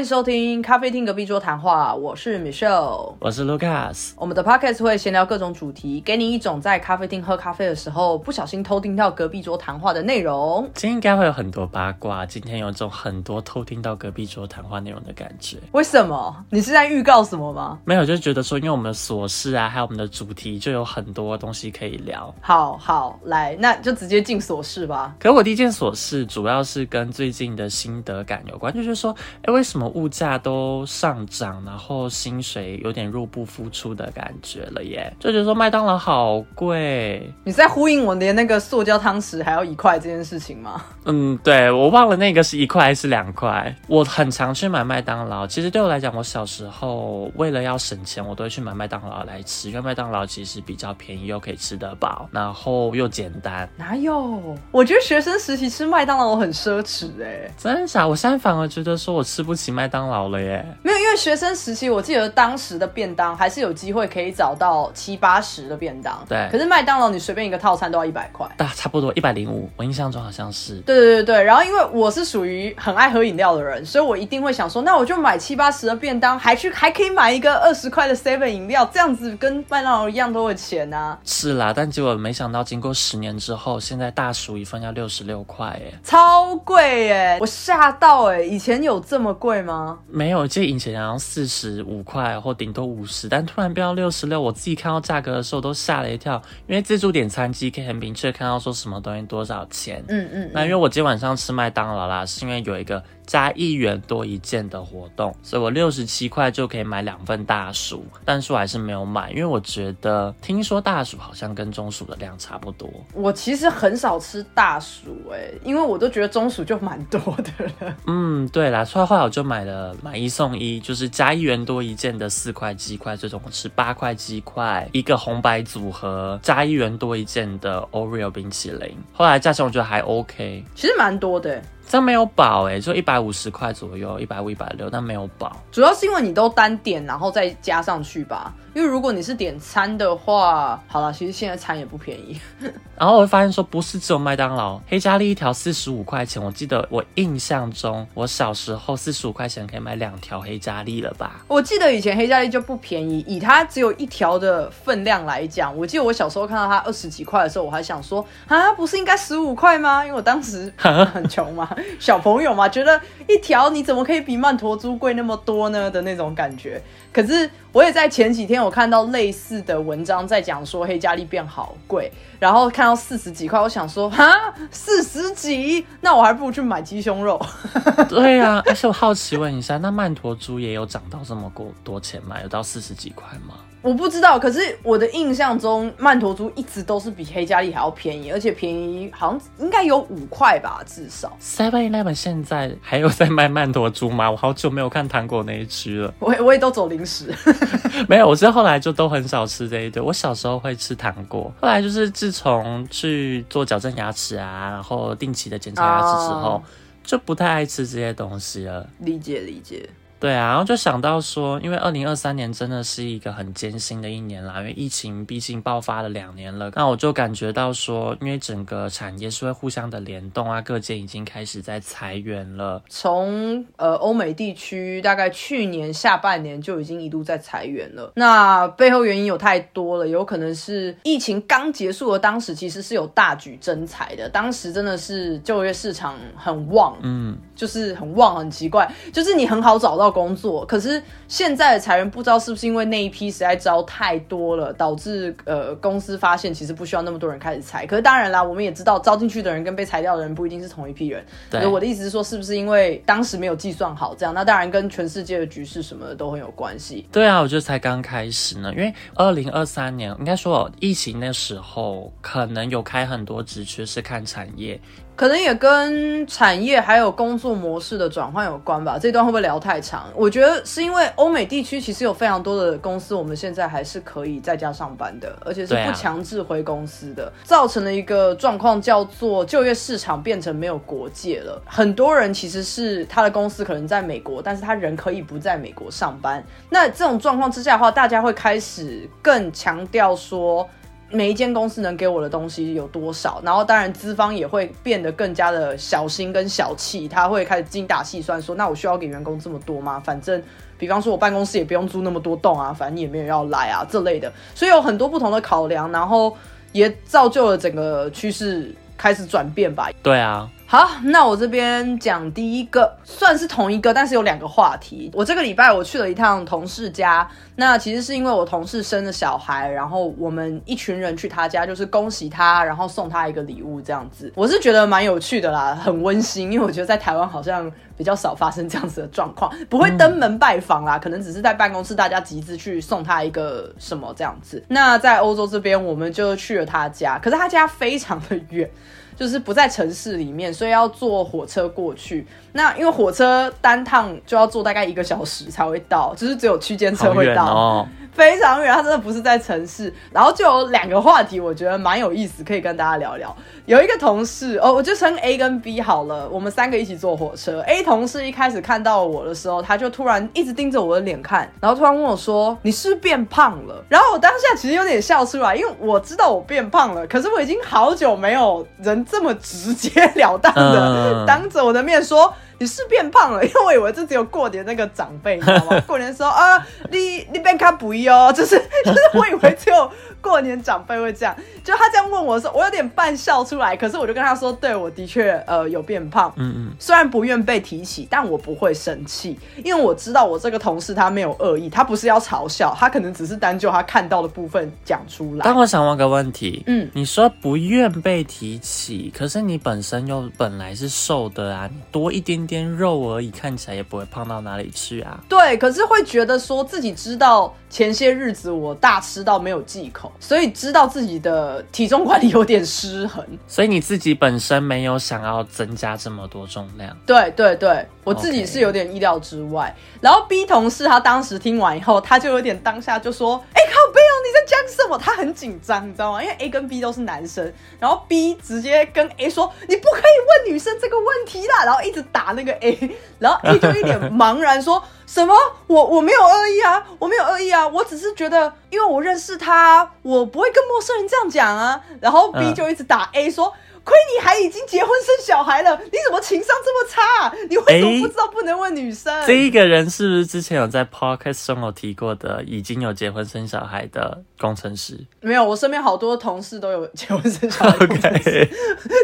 欢迎收听咖啡厅隔壁桌谈话，我是 Michelle，我是 Lucas。我们的 podcast 会闲聊各种主题，给你一种在咖啡厅喝咖啡的时候不小心偷听到隔壁桌谈话的内容。今天应该会有很多八卦，今天有一种很多偷听到隔壁桌谈话内容的感觉。为什么？你是在预告什么吗？没有，就是觉得说，因为我们的琐事啊，还有我们的主题，就有很多东西可以聊。好好来，那就直接进琐事吧。可我第一件琐事主要是跟最近的心得感有关，就是说，哎，为什么物价都上涨，然后薪水有点入不敷出的感觉了耶？就觉得说麦当劳好贵。你在呼应我连那个塑胶汤匙还要一块这件事情吗？嗯，对，我忘了那个是一块还是两块。我很常去买麦当劳，其实对我来讲，我小时候为了要省钱，我都会去买麦当劳来吃，因为麦当劳其实比较便宜，又可以吃得饱，然后又简单。哪有？我觉得学生时期吃麦当劳很奢侈哎。真的假？我现在反而觉得说我吃不起麦当劳了耶。没有，因为学生时期，我记得当时的便当还是有机会可以找到七八十的便当。对。可是麦当劳你随便一个套餐都要一百块。大差不多一百零五，我印象中好像是。对对对对。然后因为我是属于很爱喝饮料的人，所以我一定会想说，那我就买七八十的便当，还去还可以买一个二十块的 seven 饮料，这样子跟麦当劳一样多的钱啊。是啦，但结果没想到，经过十年之后，现在大薯一份要六十六块，哎，超贵哎，我吓到哎，以前有这么贵吗？没有，记得以前好像四十五块或顶多五十，但突然变到六十六，我自己看到价格的时候都吓了一跳，因为自助点餐机可以很明确看到说什么东西多少钱。嗯嗯。那因为我今天晚上吃麦当劳啦，是因为有一个。加一元多一件的活动，所以我六十七块就可以买两份大薯，但是我还是没有买，因为我觉得听说大薯好像跟中薯的量差不多。我其实很少吃大薯，哎，因为我都觉得中薯就蛮多的了。嗯，对啦，所以后来我就买了买一送一，就是加一元多一件的四块鸡块，这种吃八块鸡块，一个红白组合加一元多一件的 Oreo 冰淇淋。后来价钱我觉得还 OK，其实蛮多的。这没有保哎，就一百五十块左右，一百五一百六，但没有保。主要是因为你都单点，然后再加上去吧。因为如果你是点餐的话，好了，其实现在餐也不便宜。然后我会发现说，不是只有麦当劳黑加利一条四十五块钱。我记得我印象中，我小时候四十五块钱可以买两条黑加利了吧？我记得以前黑加利就不便宜，以它只有一条的分量来讲，我记得我小时候看到它二十几块的时候，我还想说啊，不是应该十五块吗？因为我当时 很穷嘛，小朋友嘛，觉得一条你怎么可以比曼陀珠贵那么多呢的那种感觉。可是我也在前几天，我看到类似的文章在讲说黑加力变好贵，然后看到四十几块，我想说哈四十几，那我还不如去买鸡胸肉。对啊，而且我好奇问一下，那曼陀珠也有涨到这么多多钱吗？有到四十几块吗？我不知道，可是我的印象中，曼陀珠一直都是比黑加力还要便宜，而且便宜好像应该有五块吧，至少。Seven Eleven 现在还有在卖曼陀珠吗？我好久没有看糖果那一区了。我我也都走零食，没有，我是后来就都很少吃这一堆。我小时候会吃糖果，后来就是自从去做矫正牙齿啊，然后定期的检查牙齿之后，就不太爱吃这些东西了。理解理解。对啊，然后就想到说，因为二零二三年真的是一个很艰辛的一年啦，因为疫情毕竟爆发了两年了。那我就感觉到说，因为整个产业是会互相的联动啊，各界已经开始在裁员了。从呃欧美地区，大概去年下半年就已经一度在裁员了。那背后原因有太多了，有可能是疫情刚结束的当时，其实是有大举增裁的，当时真的是就业市场很旺，嗯，就是很旺，很奇怪，就是你很好找到。工作，可是现在的裁员不知道是不是因为那一批实在招太多了，导致呃公司发现其实不需要那么多人开始裁。可是当然啦，我们也知道招进去的人跟被裁掉的人不一定是同一批人。对，我的意思是说，是不是因为当时没有计算好这样？那当然跟全世界的局势什么的都很有关系。对啊，我觉得才刚开始呢，因为二零二三年应该说疫情那时候可能有开很多职缺是看产业。可能也跟产业还有工作模式的转换有关吧。这段会不会聊太长？我觉得是因为欧美地区其实有非常多的公司，我们现在还是可以在家上班的，而且是不强制回公司的，造成了一个状况叫做就业市场变成没有国界了。很多人其实是他的公司可能在美国，但是他人可以不在美国上班。那这种状况之下的话，大家会开始更强调说。每一间公司能给我的东西有多少，然后当然资方也会变得更加的小心跟小气，他会开始精打细算，说那我需要给员工这么多吗？反正，比方说我办公室也不用租那么多栋啊，反正你也没有要来啊这类的，所以有很多不同的考量，然后也造就了整个趋势开始转变吧。对啊。好，那我这边讲第一个，算是同一个，但是有两个话题。我这个礼拜我去了一趟同事家，那其实是因为我同事生了小孩，然后我们一群人去他家，就是恭喜他，然后送他一个礼物这样子。我是觉得蛮有趣的啦，很温馨，因为我觉得在台湾好像比较少发生这样子的状况，不会登门拜访啦，可能只是在办公室大家集资去送他一个什么这样子。那在欧洲这边，我们就去了他家，可是他家非常的远。就是不在城市里面，所以要坐火车过去。那因为火车单趟就要坐大概一个小时才会到，就是只有区间车会到。非常远，他真的不是在城市。然后就有两个话题，我觉得蛮有意思，可以跟大家聊聊。有一个同事哦，我就称 A 跟 B 好了，我们三个一起坐火车。A 同事一开始看到我的时候，他就突然一直盯着我的脸看，然后突然问我说：“你是不是变胖了？”然后我当下其实有点笑出来，因为我知道我变胖了，可是我已经好久没有人这么直截了当的当着我的面说。你是变胖了，因为我以为这只有过年那个长辈，你知道吗？过年时候啊，你你变卡不一哦，就是 就是我以为只有。过年长辈会这样，就他这样问我的时候，我有点半笑出来。可是我就跟他说，对我的确呃有变胖，嗯嗯，虽然不愿被提起，但我不会生气，因为我知道我这个同事他没有恶意，他不是要嘲笑，他可能只是单就他看到的部分讲出来。但我想问个问题，嗯，你说不愿被提起，可是你本身又本来是瘦的啊，你多一点点肉而已，看起来也不会胖到哪里去啊。对，可是会觉得说自己知道前些日子我大吃到没有忌口。所以知道自己的体重管理有点失衡，所以你自己本身没有想要增加这么多重量。对对对，我自己是有点意料之外。然后 B 同事他当时听完以后，他就有点当下就说：“哎，靠背哦，你在讲什么？”他很紧张，你知道吗？因为 A 跟 B 都是男生，然后 B 直接跟 A 说：“你不可以问女生这个问题啦！”然后一直打那个 A，然后 A 就一脸茫然说。什么？我我没有恶意啊，我没有恶意啊，我只是觉得，因为我认识他，我不会跟陌生人这样讲啊。然后 B 就一直打 A 说。亏你还已经结婚生小孩了，你怎么情商这么差？你为什么不知道不能问女生？这一个人是不是之前有在 podcast 中有提过的，已经有结婚生小孩的工程师？没有，我身边好多同事都有结婚生小孩的 工程师，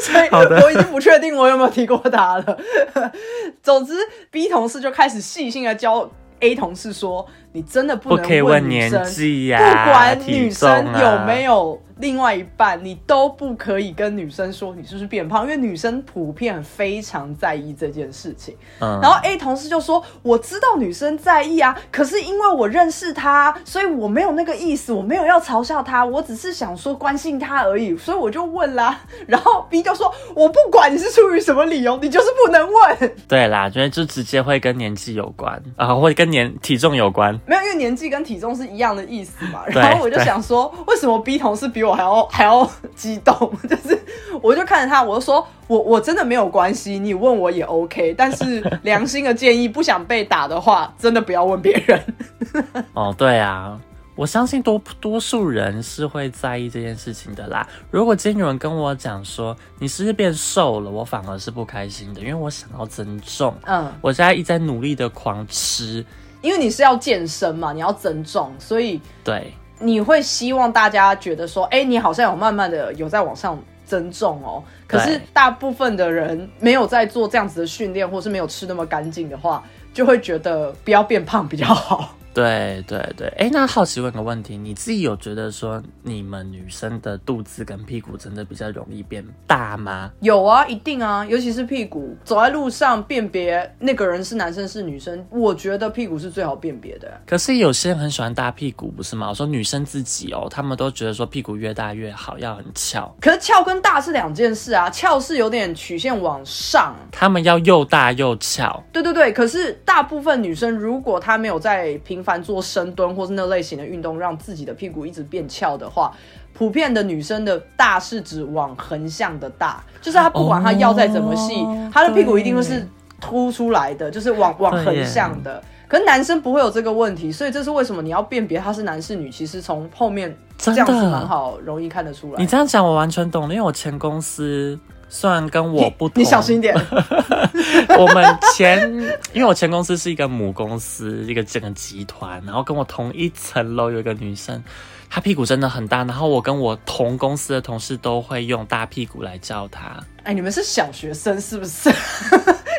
所以我已经不确定我有没有提过他了。总之，B 同事就开始细心的教 A 同事说：“你真的不能问年纪呀，不管女生有没有。”另外一半，你都不可以跟女生说你是不是变胖，因为女生普遍非常在意这件事情。嗯，然后 A 同事就说：“我知道女生在意啊，可是因为我认识她，所以我没有那个意思，我没有要嘲笑她，我只是想说关心她而已，所以我就问啦。然后 B 就说：我不管你是出于什么理由，你就是不能问。对啦，因为就直接会跟年纪有关啊，会跟年体重有关。没有，因为年纪跟体重是一样的意思嘛。然后我就想说，为什么 B 同事比我我还要 还要激动，就是我就看着他，我就说，我我真的没有关系，你问我也 OK，但是良心的建议，不想被打的话，真的不要问别人。哦，对啊，我相信多多数人是会在意这件事情的啦。如果今天有人跟我讲说你是不是变瘦了，我反而是不开心的，因为我想要增重。嗯，我现在一直在努力的狂吃，因为你是要健身嘛，你要增重，所以对。你会希望大家觉得说，哎，你好像有慢慢的有在往上增重哦。可是大部分的人没有在做这样子的训练，或是没有吃那么干净的话，就会觉得不要变胖比较好。对对对，哎，那好奇问个问题，你自己有觉得说你们女生的肚子跟屁股真的比较容易变大吗？有啊，一定啊，尤其是屁股，走在路上辨别那个人是男生是女生，我觉得屁股是最好辨别的。可是有些人很喜欢大屁股，不是吗？我说女生自己哦，他们都觉得说屁股越大越好，要很翘。可是翘跟大是两件事啊，翘是有点曲线往上，他们要又大又翘。对对对，可是大部分女生如果她没有在平凡做深蹲或是那类型的运动，让自己的屁股一直变翘的话，普遍的女生的大是指往横向的大，就是她不管她腰再怎么细，她的屁股一定会是凸出来的，就是往往横向的。可是男生不会有这个问题，所以这是为什么你要辨别他是男是女，其实从后面。这样子很好，容易看得出来。你这样讲我完全懂，因为我前公司虽然跟我不同，你小心一点。我们前，因为我前公司是一个母公司，一个整个集团，然后跟我同一层楼有一个女生。她屁股真的很大，然后我跟我同公司的同事都会用大屁股来叫她。哎，你们是小学生是不是？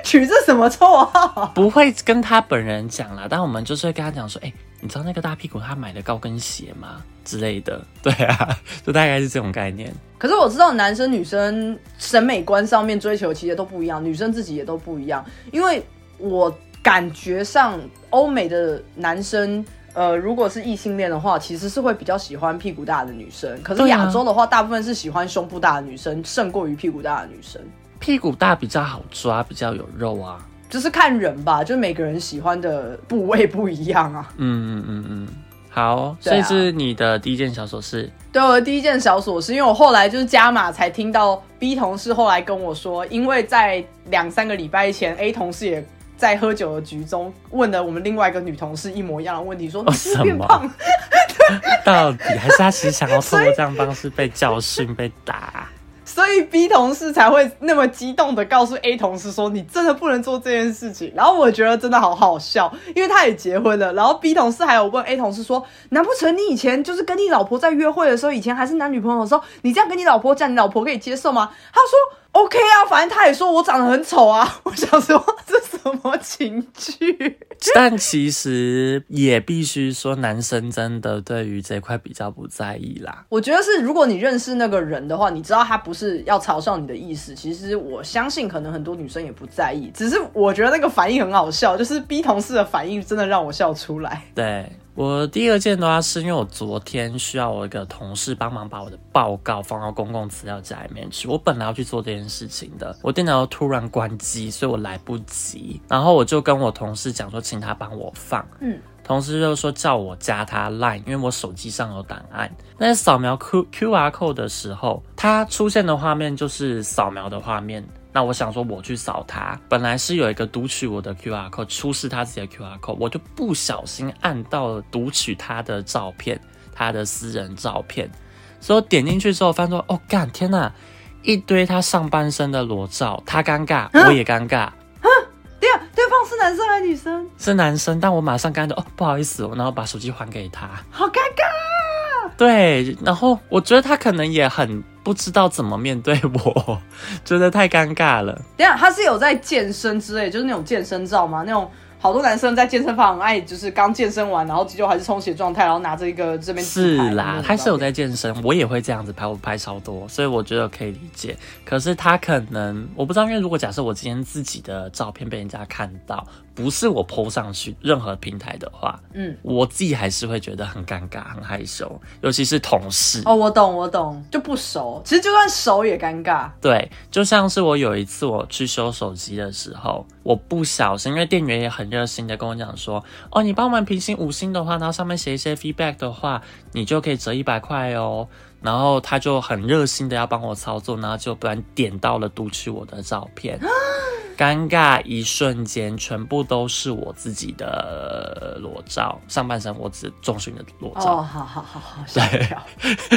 取这什么绰号？不会跟他本人讲啦，但我们就是会跟他讲说，哎，你知道那个大屁股他买的高跟鞋吗？之类的。对啊，就大概是这种概念。可是我知道男生女生审美观上面追求其实都不一样，女生自己也都不一样。因为我感觉上欧美的男生。呃，如果是异性恋的话，其实是会比较喜欢屁股大的女生。可是亚洲的话，大部分是喜欢胸部大的女生，胜过于屁股大的女生。屁股大比较好抓，比较有肉啊。就是看人吧，就每个人喜欢的部位不一样啊。嗯嗯嗯嗯，好，所以是你的第一件小琐事。对，我的第一件小琐事，因为我后来就是加码才听到 B 同事后来跟我说，因为在两三个礼拜前 A 同事也。在喝酒的局中，问了我们另外一个女同事一模一样的问题，说：“你是变胖？到底还是他其实想要通过这样方式被教训、被打？”所以 B 同事才会那么激动的告诉 A 同事说：“你真的不能做这件事情。”然后我觉得真的好好笑，因为他也结婚了。然后 B 同事还有问 A 同事说：“难不成你以前就是跟你老婆在约会的时候，以前还是男女朋友的时候，你这样跟你老婆讲，你老婆可以接受吗？”他说。OK 啊，反正他也说我长得很丑啊。我想说这什么情趣？但其实也必须说，男生真的对于这块比较不在意啦。我觉得是，如果你认识那个人的话，你知道他不是要嘲笑你的意思。其实我相信，可能很多女生也不在意。只是我觉得那个反应很好笑，就是 B 同事的反应真的让我笑出来。对。我第二件的话，是因为我昨天需要我一个同事帮忙把我的报告放到公共资料夹里面去。我本来要去做这件事情的，我电脑突然关机，所以我来不及。然后我就跟我同事讲说，请他帮我放。嗯，同事就说叫我加他 Line，因为我手机上有档案。那扫描 Q Q R code 的时候，它出现的画面就是扫描的画面。那我想说，我去扫它，本来是有一个读取我的 Q R code，出示他自己的 Q R code，我就不小心按到了读取他的照片，他的私人照片，所以我点进去之后，发现说，哦干，天哪，一堆他上半身的裸照，他尴尬，我也尴尬，啊，对啊，对方是男生还是女生？是男生，但我马上干的，哦，不好意思，然后把手机还给他，好尴尬，对，然后我觉得他可能也很。不知道怎么面对我，觉得太尴尬了。等下，他是有在健身之类，就是那种健身照吗？那种好多男生在健身房爱，就是刚健身完，然后肌肉还是充血状态，然后拿着一个这边是啦，他是有在健身，我也会这样子拍，我拍超多，所以我觉得可以理解。可是他可能我不知道，因为如果假设我今天自己的照片被人家看到。不是我 PO 上去任何平台的话，嗯，我自己还是会觉得很尴尬、很害羞，尤其是同事。哦，我懂，我懂，就不熟。其实就算熟也尴尬。对，就像是我有一次我去修手机的时候，我不小心，因为店员也很热心的跟我讲说，哦，你帮我们评星五星的话，然后上面写一些 feedback 的话，你就可以折一百块哦。然后他就很热心的要帮我操作，然后就不然点到了读取我的照片。尴尬一瞬间，全部都是我自己的裸照，上半身我只重视你的裸照。哦，好好好好，对，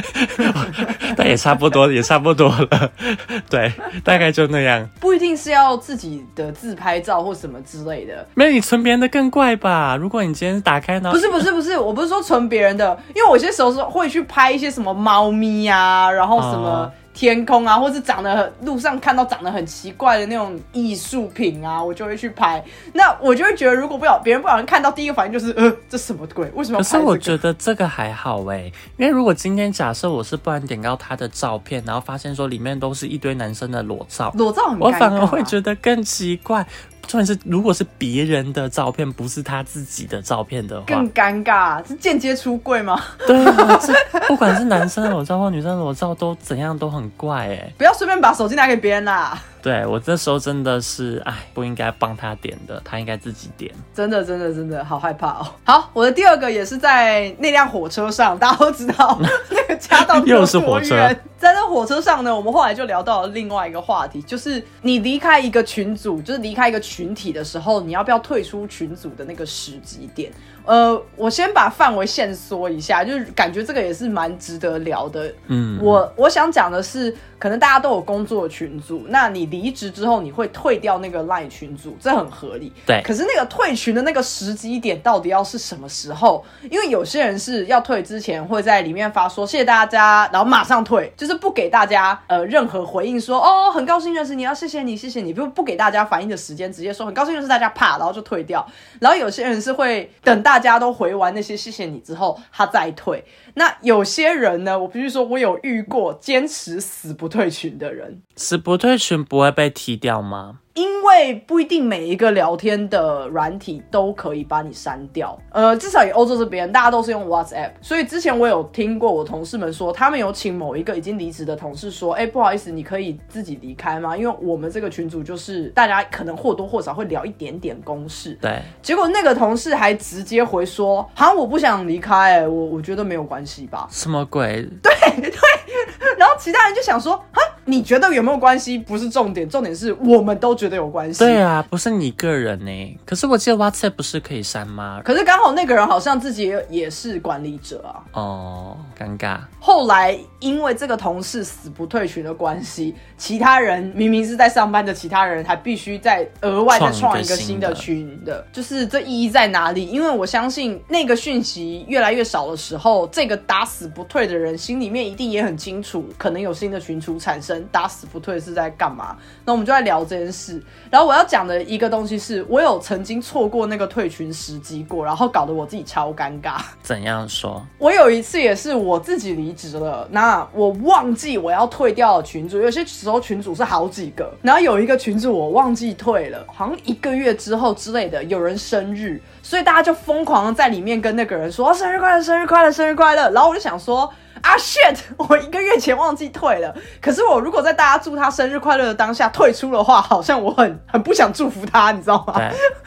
但也差不多，也差不多了。对，大概就那样。不一定是要自己的自拍照或什么之类的。没有你存别人的更怪吧？如果你今天打开呢？不是不是不是，我不是说存别人的，因为我有些时候是会去拍一些什么猫咪呀，然后什么。天空啊，或是长得路上看到长得很奇怪的那种艺术品啊，我就会去拍。那我就会觉得，如果不小别人不小心看到，第一个反应就是，呃，这什么鬼？为什么？可是我觉得这个还好哎，因为如果今天假设我是不然点到他的照片，然后发现说里面都是一堆男生的裸照，裸照，我反而会觉得更奇怪。重点是，如果是别人的照片，不是他自己的照片的话，更尴尬。是间接出柜吗？对啊，这不管是男生的裸照或女生的裸照，都怎样都很怪哎。不要随便把手机拿给别人啦。对我那时候真的是，哎，不应该帮他点的，他应该自己点。真的，真的，真的好害怕哦。好，我的第二个也是在那辆火车上，大家都知道 那个家到 又是火车。在那火车上呢，我们后来就聊到了另外一个话题，就是你离开一个群组，就是离开一个群体的时候，你要不要退出群组的那个时机点？呃，我先把范围线缩一下，就是感觉这个也是蛮值得聊的。嗯，我我想讲的是。可能大家都有工作群组，那你离职之后你会退掉那个 LINE 群组，这很合理。对，可是那个退群的那个时机点到底要是什么时候？因为有些人是要退之前会在里面发说谢谢大家，然后马上退，就是不给大家呃任何回应，说哦很高兴认识你，要谢谢你，谢谢你，不不给大家反应的时间，直接说很高兴认识大家，啪，然后就退掉。然后有些人是会等大大家都回完那些谢谢你之后，他再退。那有些人呢，我必须说，我有遇过坚持死不退群的人，死不退群不会被踢掉吗？因为不一定每一个聊天的软体都可以把你删掉，呃，至少以欧洲这边，大家都是用 WhatsApp，所以之前我有听过我同事们说，他们有请某一个已经离职的同事说，哎，不好意思，你可以自己离开吗？因为我们这个群组就是大家可能或多或少会聊一点点公事，对。结果那个同事还直接回说，好像我不想离开，我我觉得没有关系吧？什么鬼？对对。然后其他人就想说，哈。你觉得有没有关系不是重点，重点是我们都觉得有关系。对啊，不是你个人呢。可是我记得 WhatsApp 不是可以删吗？可是刚好那个人好像自己也是管理者啊。哦，尴尬。后来因为这个同事死不退群的关系，其他人明明是在上班的，其他人还必须再额外再创一个新的群的，就是这意义在哪里？因为我相信那个讯息越来越少的时候，这个打死不退的人心里面一定也很清楚，可能有新的群主产生。打死不退是在干嘛？那我们就在聊这件事。然后我要讲的一个东西是，我有曾经错过那个退群时机过，然后搞得我自己超尴尬。怎样说？我有一次也是我自己离职了，那我忘记我要退掉群主，有些时候群主是好几个，然后有一个群主我忘记退了，好像一个月之后之类的，有人生日，所以大家就疯狂的在里面跟那个人说生日快乐，生日快乐，生日快乐。然后我就想说。啊 shit！我一个月前忘记退了。可是我如果在大家祝他生日快乐的当下退出的话，好像我很很不想祝福他，你知道吗？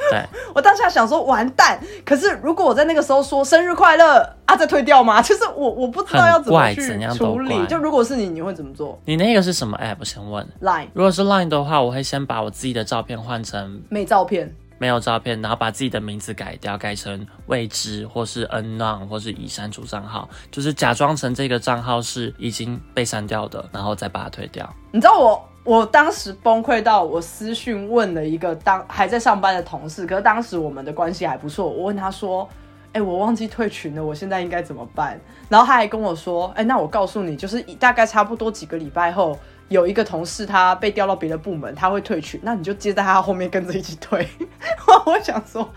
对，我当下想说完蛋。可是如果我在那个时候说生日快乐啊，再退掉吗？就是我我不知道要怎么去处理。就如果是你，你会怎么做？你那个是什么 app？先问 Line。如果是 Line 的话，我会先把我自己的照片换成美照片。没有照片，然后把自己的名字改掉，改成未知或是 unknown 或是已删除账号，就是假装成这个账号是已经被删掉的，然后再把它退掉。你知道我我当时崩溃到我私讯问了一个当还在上班的同事，可是当时我们的关系还不错，我问他说：“哎，我忘记退群了，我现在应该怎么办？”然后他还跟我说：“哎，那我告诉你，就是大概差不多几个礼拜后。”有一个同事他被调到别的部门，他会退群，那你就接在他后面跟着一起退。我想说，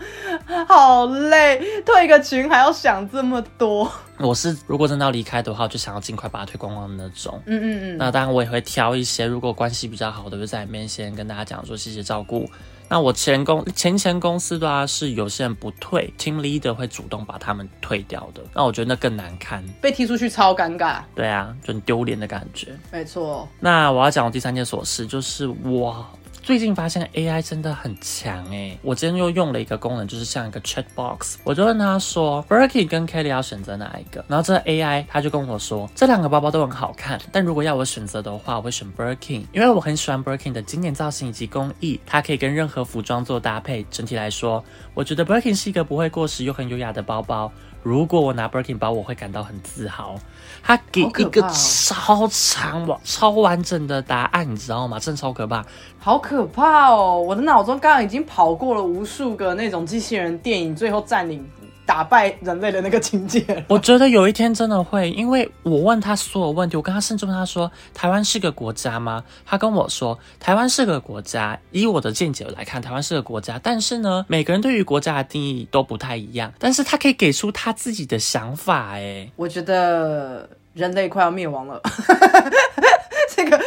好累，退个群还要想这么多。我是如果真的要离开的话，就想要尽快把他推光光的那种。嗯嗯嗯。那当然我也会挑一些，如果关系比较好的，就在里面先跟大家讲说谢谢照顾。那我前公前前公司的话是有些人不退，team leader 会主动把他们退掉的。那我觉得那更难堪，被踢出去超尴尬。对啊，就很丢脸的感觉。没错。那我要讲我第三件琐事，就是我。最近发现 AI 真的很强哎！我今天又用了一个功能，就是像一个 chat box，我就问他说，Berkey 跟 Kelly 要选择哪一个？然后这 AI 他就跟我说，这两个包包都很好看，但如果要我选择的话，我会选 Berkey，因为我很喜欢 Berkey 的经典造型以及工艺，它可以跟任何服装做搭配。整体来说，我觉得 Berkey 是一个不会过时又很优雅的包包。如果我拿 Birkin 包，我会感到很自豪。他给一个超长、超完整的答案，你知道吗？真的超可怕，好可怕哦！我的脑中刚刚已经跑过了无数个那种机器人电影，最后占领。打败人类的那个情节，我觉得有一天真的会，因为我问他所有问题，我跟他甚至问他说：“台湾是个国家吗？”他跟我说：“台湾是个国家。”以我的见解来看，台湾是个国家，但是呢，每个人对于国家的定义都不太一样。但是他可以给出他自己的想法，哎，我觉得人类快要灭亡了。这个，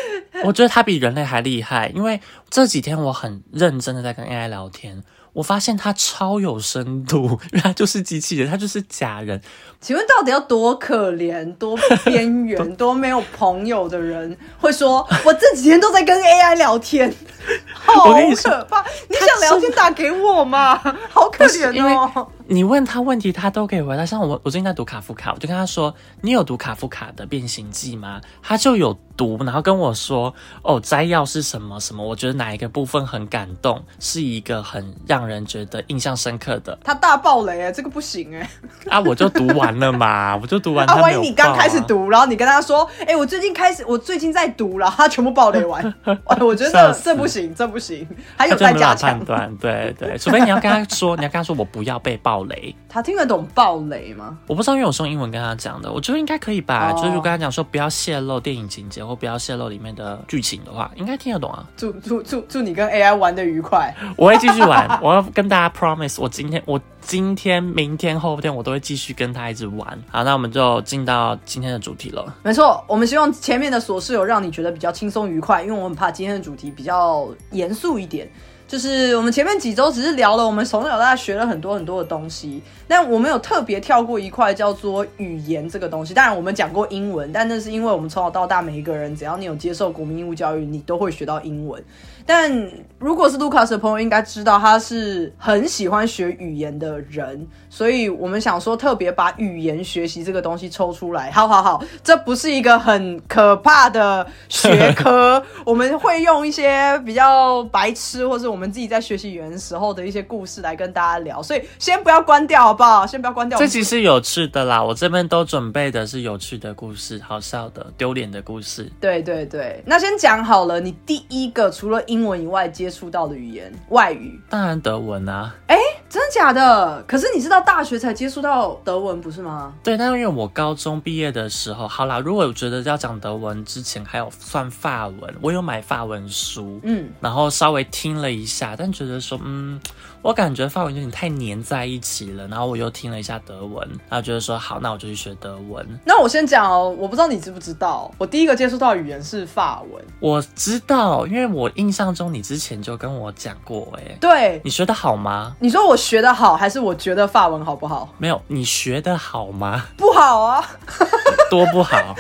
我觉得他比人类还厉害，因为这几天我很认真的在跟 AI 聊天。我发现他超有深度，原来就是机器人，他就是假人。请问到底要多可怜、多边缘、多没有朋友的人会说，我这几天都在跟 AI 聊天，好可怕！你想聊天打给我嘛？好可怜哦。你问他问题，他都可以回答。像我，我最近在读卡夫卡，我就跟他说：“你有读卡夫卡的《变形记》吗？”他就有。读，然后跟我说哦，摘要是什么什么，我觉得哪一个部分很感动，是一个很让人觉得印象深刻的。他大爆雷哎，这个不行哎。啊，我就读完了嘛，我就读完。啊，万一你刚开始读，然后你跟他说，哎，我最近开始，我最近在读了，他全部爆雷完，我觉得这这不行，这不行，还有待加强。判断，对对，除非你要跟他说，你要跟他说我不要被爆雷。他听得懂爆雷吗？我不知道，因为我是用英文跟他讲的，我觉得应该可以吧。就是跟他讲说不要泄露电影情节或不要泄露里面的剧情的话，应该听得懂啊。祝祝祝祝你跟 AI 玩的愉快，我会继续玩。我要跟大家 promise，我今天我今天明天后天我都会继续跟他一直玩。好，那我们就进到今天的主题了。没错，我们希望前面的琐事有让你觉得比较轻松愉快，因为我很怕今天的主题比较严肃一点。就是我们前面几周只是聊了我们从小到大学了很多很多的东西，但我们有特别跳过一块叫做语言这个东西。当然我们讲过英文，但那是因为我们从小到大每一个人，只要你有接受国民义务教育，你都会学到英文。但如果是卢卡斯的朋友，应该知道他是很喜欢学语言的人，所以我们想说特别把语言学习这个东西抽出来。好好好，这不是一个很可怕的学科，我们会用一些比较白痴，或是我们自己在学习语言时候的一些故事来跟大家聊。所以先不要关掉，好不好？先不要关掉。这其实有趣的啦，我这边都准备的是有趣的故事，好笑的、丢脸的故事。对对对，那先讲好了，你第一个除了英。文以外接触到的语言外语，当然德文啊！哎，真的假的？可是你是到大学才接触到德文，不是吗？对，但因为我高中毕业的时候，好啦，如果我觉得要讲德文之前还有算法文，我有买法文书，嗯，然后稍微听了一下，但觉得说，嗯。我感觉法文有点太黏在一起了，然后我又听了一下德文，然后觉得说好，那我就去学德文。那我先讲哦，我不知道你知不知道，我第一个接触到语言是法文。我知道，因为我印象中你之前就跟我讲过，哎，对，你学的好吗？你说我学的好，还是我觉得法文好不好？没有，你学的好吗？不好啊，多不好。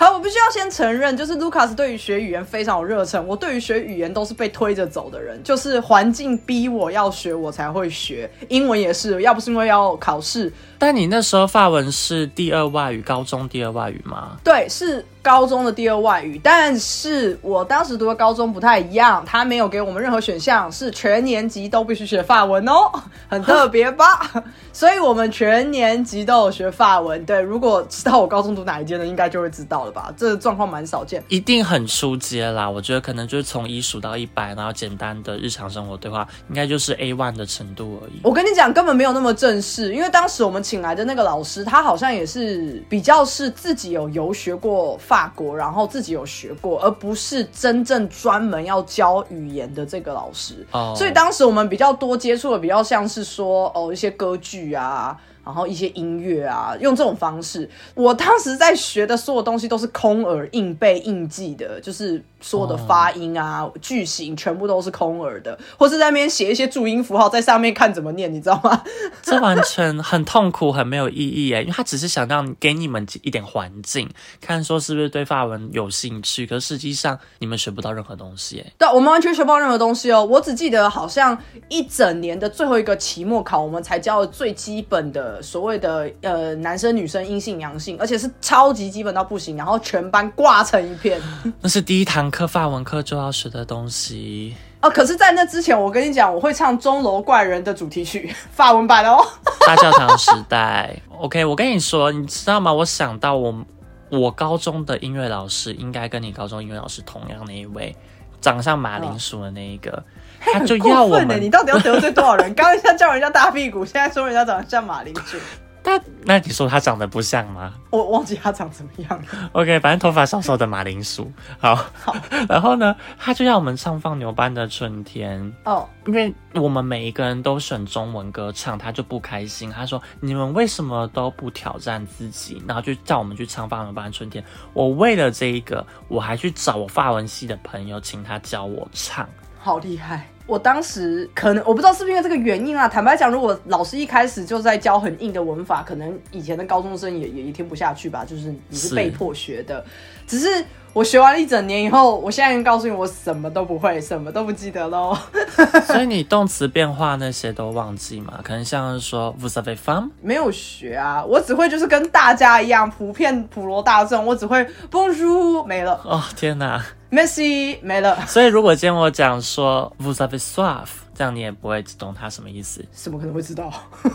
好，我必须要先承认，就是卢卡斯对于学语言非常有热忱。我对于学语言都是被推着走的人，就是环境逼我要学，我才会学。英文也是，要不是因为要考试。但你那时候法文是第二外语，高中第二外语吗？对，是。高中的第二外语，但是我当时读的高中不太一样，他没有给我们任何选项，是全年级都必须学法文哦，很特别吧？所以我们全年级都有学法文。对，如果知道我高中读哪一间的，应该就会知道了吧？这状况蛮少见，一定很出街啦。我觉得可能就是从一数到一百，然后简单的日常生活对话，应该就是 A one 的程度而已。我跟你讲，根本没有那么正式，因为当时我们请来的那个老师，他好像也是比较是自己有游学过法。法国，然后自己有学过，而不是真正专门要教语言的这个老师。哦，所以当时我们比较多接触的，比较像是说哦一些歌剧啊。然后一些音乐啊，用这种方式，我当时在学的所有东西都是空耳硬背硬记的，就是所有的发音啊、句型全部都是空耳的，或是在那边写一些注音符号在上面看怎么念，你知道吗？这完全很痛苦，很没有意义哎，因为他只是想让给你们一点环境，看说是不是对法文有兴趣，可实际上你们学不到任何东西哎。对，我们完全学不到任何东西哦，我只记得好像一整年的最后一个期末考，我们才教了最基本的。所谓的呃男生女生阴性阳性，而且是超级基本到不行，然后全班挂成一片。那是第一堂课法文课就要学的东西哦。可是，在那之前，我跟你讲，我会唱《钟楼怪人》的主题曲，法文版哦。大教堂时代，OK，我跟你说，你知道吗？我想到我我高中的音乐老师，应该跟你高中音乐老师同样那一位，长相马铃薯的那一个。他就要我们，你到底要得罪多少人？刚刚像叫人家大屁股，现在说人家长得像马铃薯。那那你说他长得不像吗？我忘记他长怎么样了。OK，反正头发少少的马铃薯。好，好。然后呢，他就要我们唱放牛班的春天。哦，因为我们每一个人都选中文歌唱，他就不开心。他说：“你们为什么都不挑战自己？”然后就叫我们去唱放牛班的春天。我为了这一个，我还去找我发文系的朋友，请他教我唱。好厉害！我当时可能我不知道是不是因为这个原因啊。坦白讲，如果老师一开始就在教很硬的文法，可能以前的高中生也也听不下去吧。就是你是被迫学的，只是。我学完了一整年以后，我现在告诉你，我什么都不会，什么都不记得喽。所以你动词变化那些都忘记嘛？可能像是说 vous savez fam，没有学啊，我只会就是跟大家一样，普遍普罗大众，我只会 bonjour 没了。哦天哪 Messi 没了。所以如果今天我讲说 vous savez soif。这样你也不会懂它什么意思？怎么可能会知道？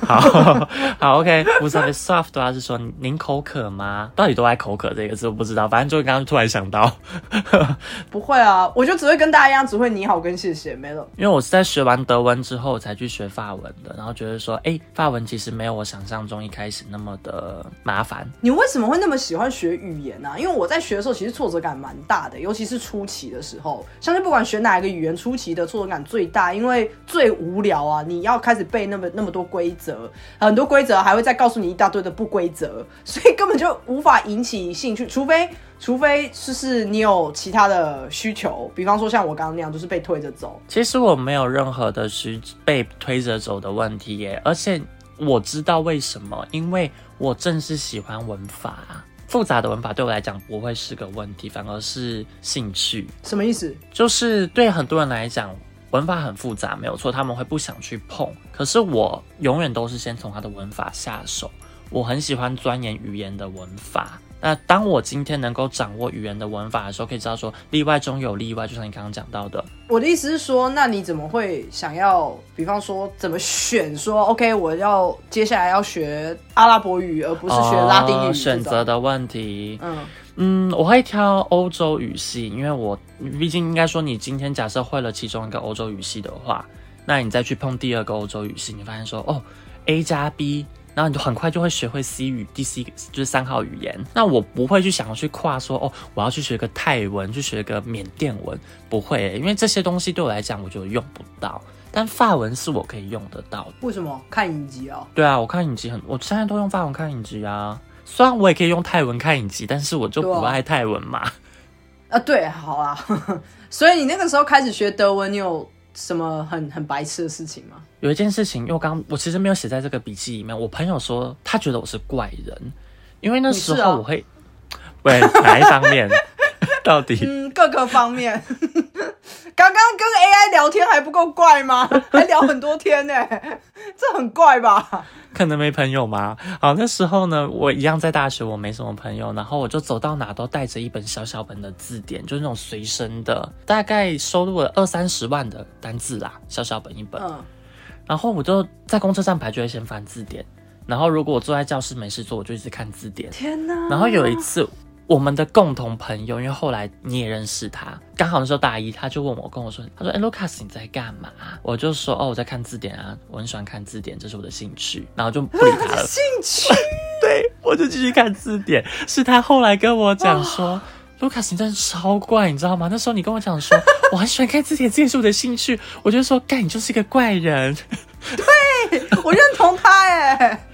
好好，OK。不是 soft 的话是说您口渴吗？到底都爱口渴这个字我不知道，反正就刚刚突然想到。不会啊，我就只会跟大家一样，只会你好跟谢谢没了。因为我是在学完德文之后才去学法文的，然后觉得说，哎，法文其实没有我想象中一开始那么的麻烦。你为什么会那么喜欢学语言呢？因为我在学的时候其实挫折感蛮大的，尤其是初期的时候。相信不管学哪一个语言，初期的挫折感最大，因为。最无聊啊！你要开始背那么那么多规则，很多规则还会再告诉你一大堆的不规则，所以根本就无法引起兴趣。除非除非就是你有其他的需求，比方说像我刚刚那样，就是被推着走。其实我没有任何的需被推着走的问题耶，而且我知道为什么，因为我正是喜欢文法，复杂的文法对我来讲不会是个问题，反而是兴趣。什么意思？就是对很多人来讲。文法很复杂，没有错，他们会不想去碰。可是我永远都是先从他的文法下手。我很喜欢钻研语言的文法。那当我今天能够掌握语言的文法的时候，可以知道说例外中有例外，就像你刚刚讲到的。我的意思是说，那你怎么会想要，比方说怎么选？说 OK，我要接下来要学阿拉伯语，而不是学拉丁语。选择的问题，嗯。嗯，我会挑欧洲语系，因为我毕竟应该说，你今天假设会了其中一个欧洲语系的话，那你再去碰第二个欧洲语系，你发现说，哦，A 加 B，然后你就很快就会学会 C 语，第 C 就是三号语言。那我不会去想要去跨说，哦，我要去学个泰文，去学个缅甸文，不会，因为这些东西对我来讲，我觉得用不到。但法文是我可以用得到。为什么？看影集哦？对啊，我看影集很，我现在都用法文看影集啊。虽然我也可以用泰文看影集，但是我就不爱泰文嘛。啊，对，好啊。所以你那个时候开始学德文，你有什么很很白痴的事情吗？有一件事情，因为我刚我其实没有写在这个笔记里面。我朋友说他觉得我是怪人，因为那时候我会，喂，哪一方面？到底？嗯，各个方面。刚刚跟 AI 聊天还不够怪吗？还聊很多天呢，这很怪吧？可能没朋友吗？好，那时候呢，我一样在大学，我没什么朋友，然后我就走到哪都带着一本小小本的字典，就是那种随身的，大概收录了二三十万的单字啦，小小本一本。嗯，然后我就在公车站牌就会先翻字典，然后如果我坐在教室没事做，我就一直看字典。天哪！然后有一次。我们的共同朋友，因为后来你也认识他，刚好那时候大一，他就问我，跟我说，他说：“哎，Lucas，你在干嘛？”我就说：“哦，我在看字典啊，我很喜欢看字典，这是我的兴趣。”然后就不理他了。兴趣？对，我就继续看字典。是他后来跟我讲说，Lucas，你真的超怪，你知道吗？那时候你跟我讲说，我很喜欢看字典，这也是我的兴趣。我就说，干，你就是一个怪人。对我认同他，哎，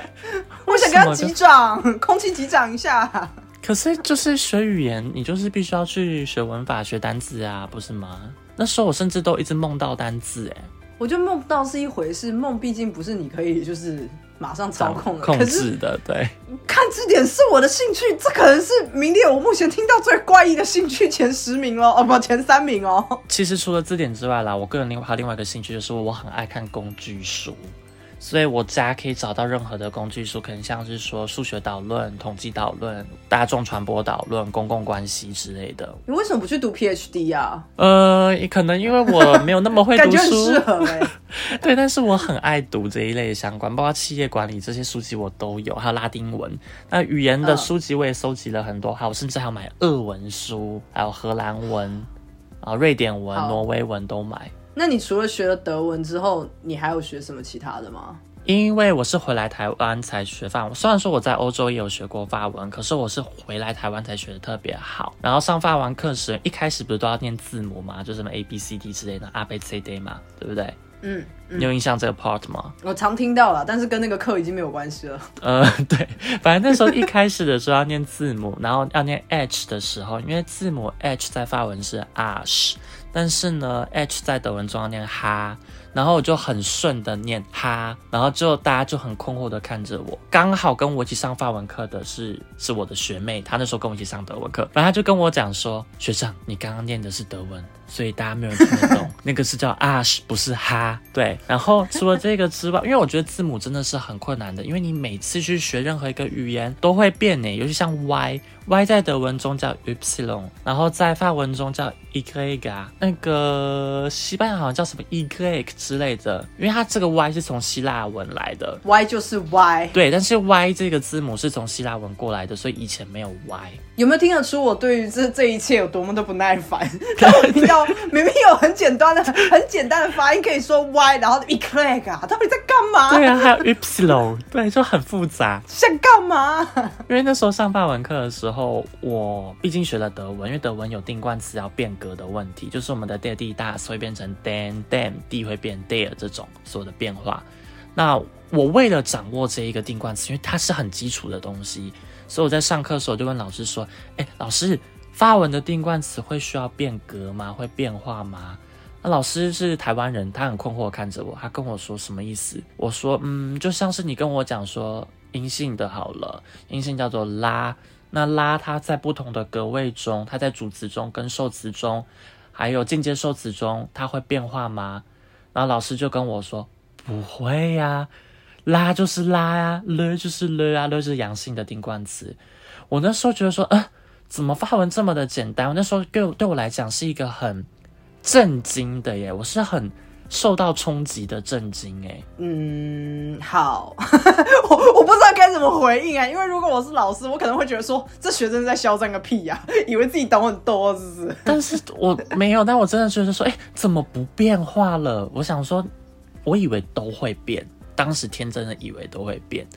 我想跟他击掌，空气击掌一下。可是就是学语言，你就是必须要去学文法、学单字啊，不是吗？那时候我甚至都一直梦到单字，哎，我觉得梦到是一回事，梦毕竟不是你可以就是马上操控控制的。对，看字典是我的兴趣，这可能是名列我目前听到最怪异的兴趣前十名哦，哦不，前三名哦。其实除了字典之外啦，我个人另外还有另外一个兴趣，就是我很爱看工具书。所以我家可以找到任何的工具书，可能像是说数学导论、统计导论、大众传播导论、公共关系之类的。你为什么不去读 PhD 啊？呃，可能因为我没有那么会读书。感觉很适合哎。对，但是我很爱读这一类相关，包括企业管理这些书籍我都有，还有拉丁文。那语言的书籍我也收集了很多，还有甚至还有买俄文书，还有荷兰文啊、瑞典文、挪威文都买。那你除了学了德文之后，你还有学什么其他的吗？因为我是回来台湾才学法文，虽然说我在欧洲也有学过法文，可是我是回来台湾才学的特别好。然后上法文课时，一开始不是都要念字母吗？就什么 A B C D 之类的，A B C D 嘛，对不对？嗯。你有印象这个 part 吗？我常听到了，但是跟那个课已经没有关系了。呃，对，反正那时候一开始的时候要念字母，然后要念 h 的时候，因为字母 h 在法文是 ash，但是呢 h 在德文中要念哈。然后我就很顺的念哈，然后之后大家就很困惑的看着我。刚好跟我一起上法文课的是是我的学妹，她那时候跟我一起上德文课，然后她就跟我讲说：“学长，你刚刚念的是德文，所以大家没有人听得懂，那个是叫 ash，不是哈。”对。然后除了这个之外，因为我觉得字母真的是很困难的，因为你每次去学任何一个语言都会变呢，尤其像 y，y 在德文中叫 ypsilon，然后在法文中叫 e g g a 那个西班牙好像叫什么 e g 之类的，因为它这个 Y 是从希腊文来的，Y 就是 Y，对，但是 Y 这个字母是从希腊文过来的，所以以前没有 Y。有没有听得出我对于这这一切有多么的不耐烦？我听到明明有很简单的、很简单的发音可以说 Y，然后 e g 啊，到底在干嘛？对啊，还有 ypsilon，对，就很复杂。想干嘛？因为那时候上法文课的时候，我毕竟学了德文，因为德文有定冠词要变格的问题，就是我们的 d d d 会变成 dan dam d 会变。there 这种所有的变化，那我为了掌握这一个定冠词，因为它是很基础的东西，所以我在上课的时候就问老师说：“哎，老师，发文的定冠词会需要变格吗？会变化吗？”那老师是台湾人，他很困惑看着我，他跟我说什么意思？我说：“嗯，就像是你跟我讲说阴性的好了，阴性叫做拉，那拉它在不同的格位中，它在主词中跟受词中，还有间接受词中，它会变化吗？”然后老师就跟我说：“不会呀，拉就是拉呀，了就是了啊，了是阳性的定冠词。”我那时候觉得说：“呃，怎么发文这么的简单？”我那时候对对我来讲是一个很震惊的耶，我是很受到冲击的震惊哎。嗯，好，我我不知道该怎么回应啊，因为如果我是老师，我可能会觉得说：“这学生在嚣张个屁呀，以为自己懂很多是不是？”但是我没有，但我真的觉得说：“哎，怎么不变化了？”我想说，我以为都会变，当时天真的以为都会变，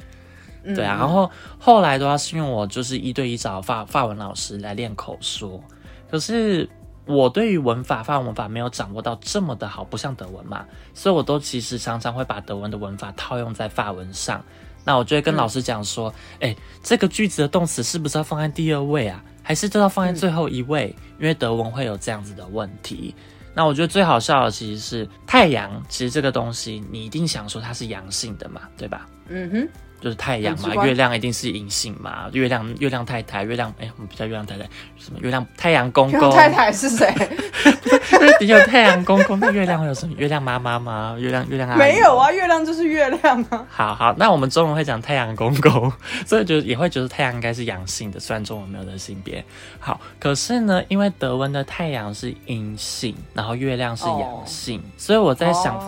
对啊。然后后来的话，是因为我就是一对一找法法文老师来练口说，可是。我对于文法、法文文法没有掌握到这么的好，不像德文嘛，所以我都其实常常会把德文的文法套用在法文上。那我就会跟老师讲说，哎，这个句子的动词是不是要放在第二位啊？还是就要放在最后一位？因为德文会有这样子的问题。那我觉得最好笑的其实是太阳，其实这个东西你一定想说它是阳性的嘛，对吧？嗯哼。就是太阳嘛，月亮一定是阴性嘛。月亮，月亮太太，月亮，哎，我们不叫月亮太太，什么月亮太阳公公？太太是谁？你有太阳公公，那月亮会有什么？月亮妈妈吗？月亮，月亮啊没有啊，月亮就是月亮啊。好好，那我们中文会讲太阳公公，所以就也会觉得太阳应该是阳性的，虽然中文没有的性别。好，可是呢，因为德文的太阳是阴性，然后月亮是阳性，所以我在想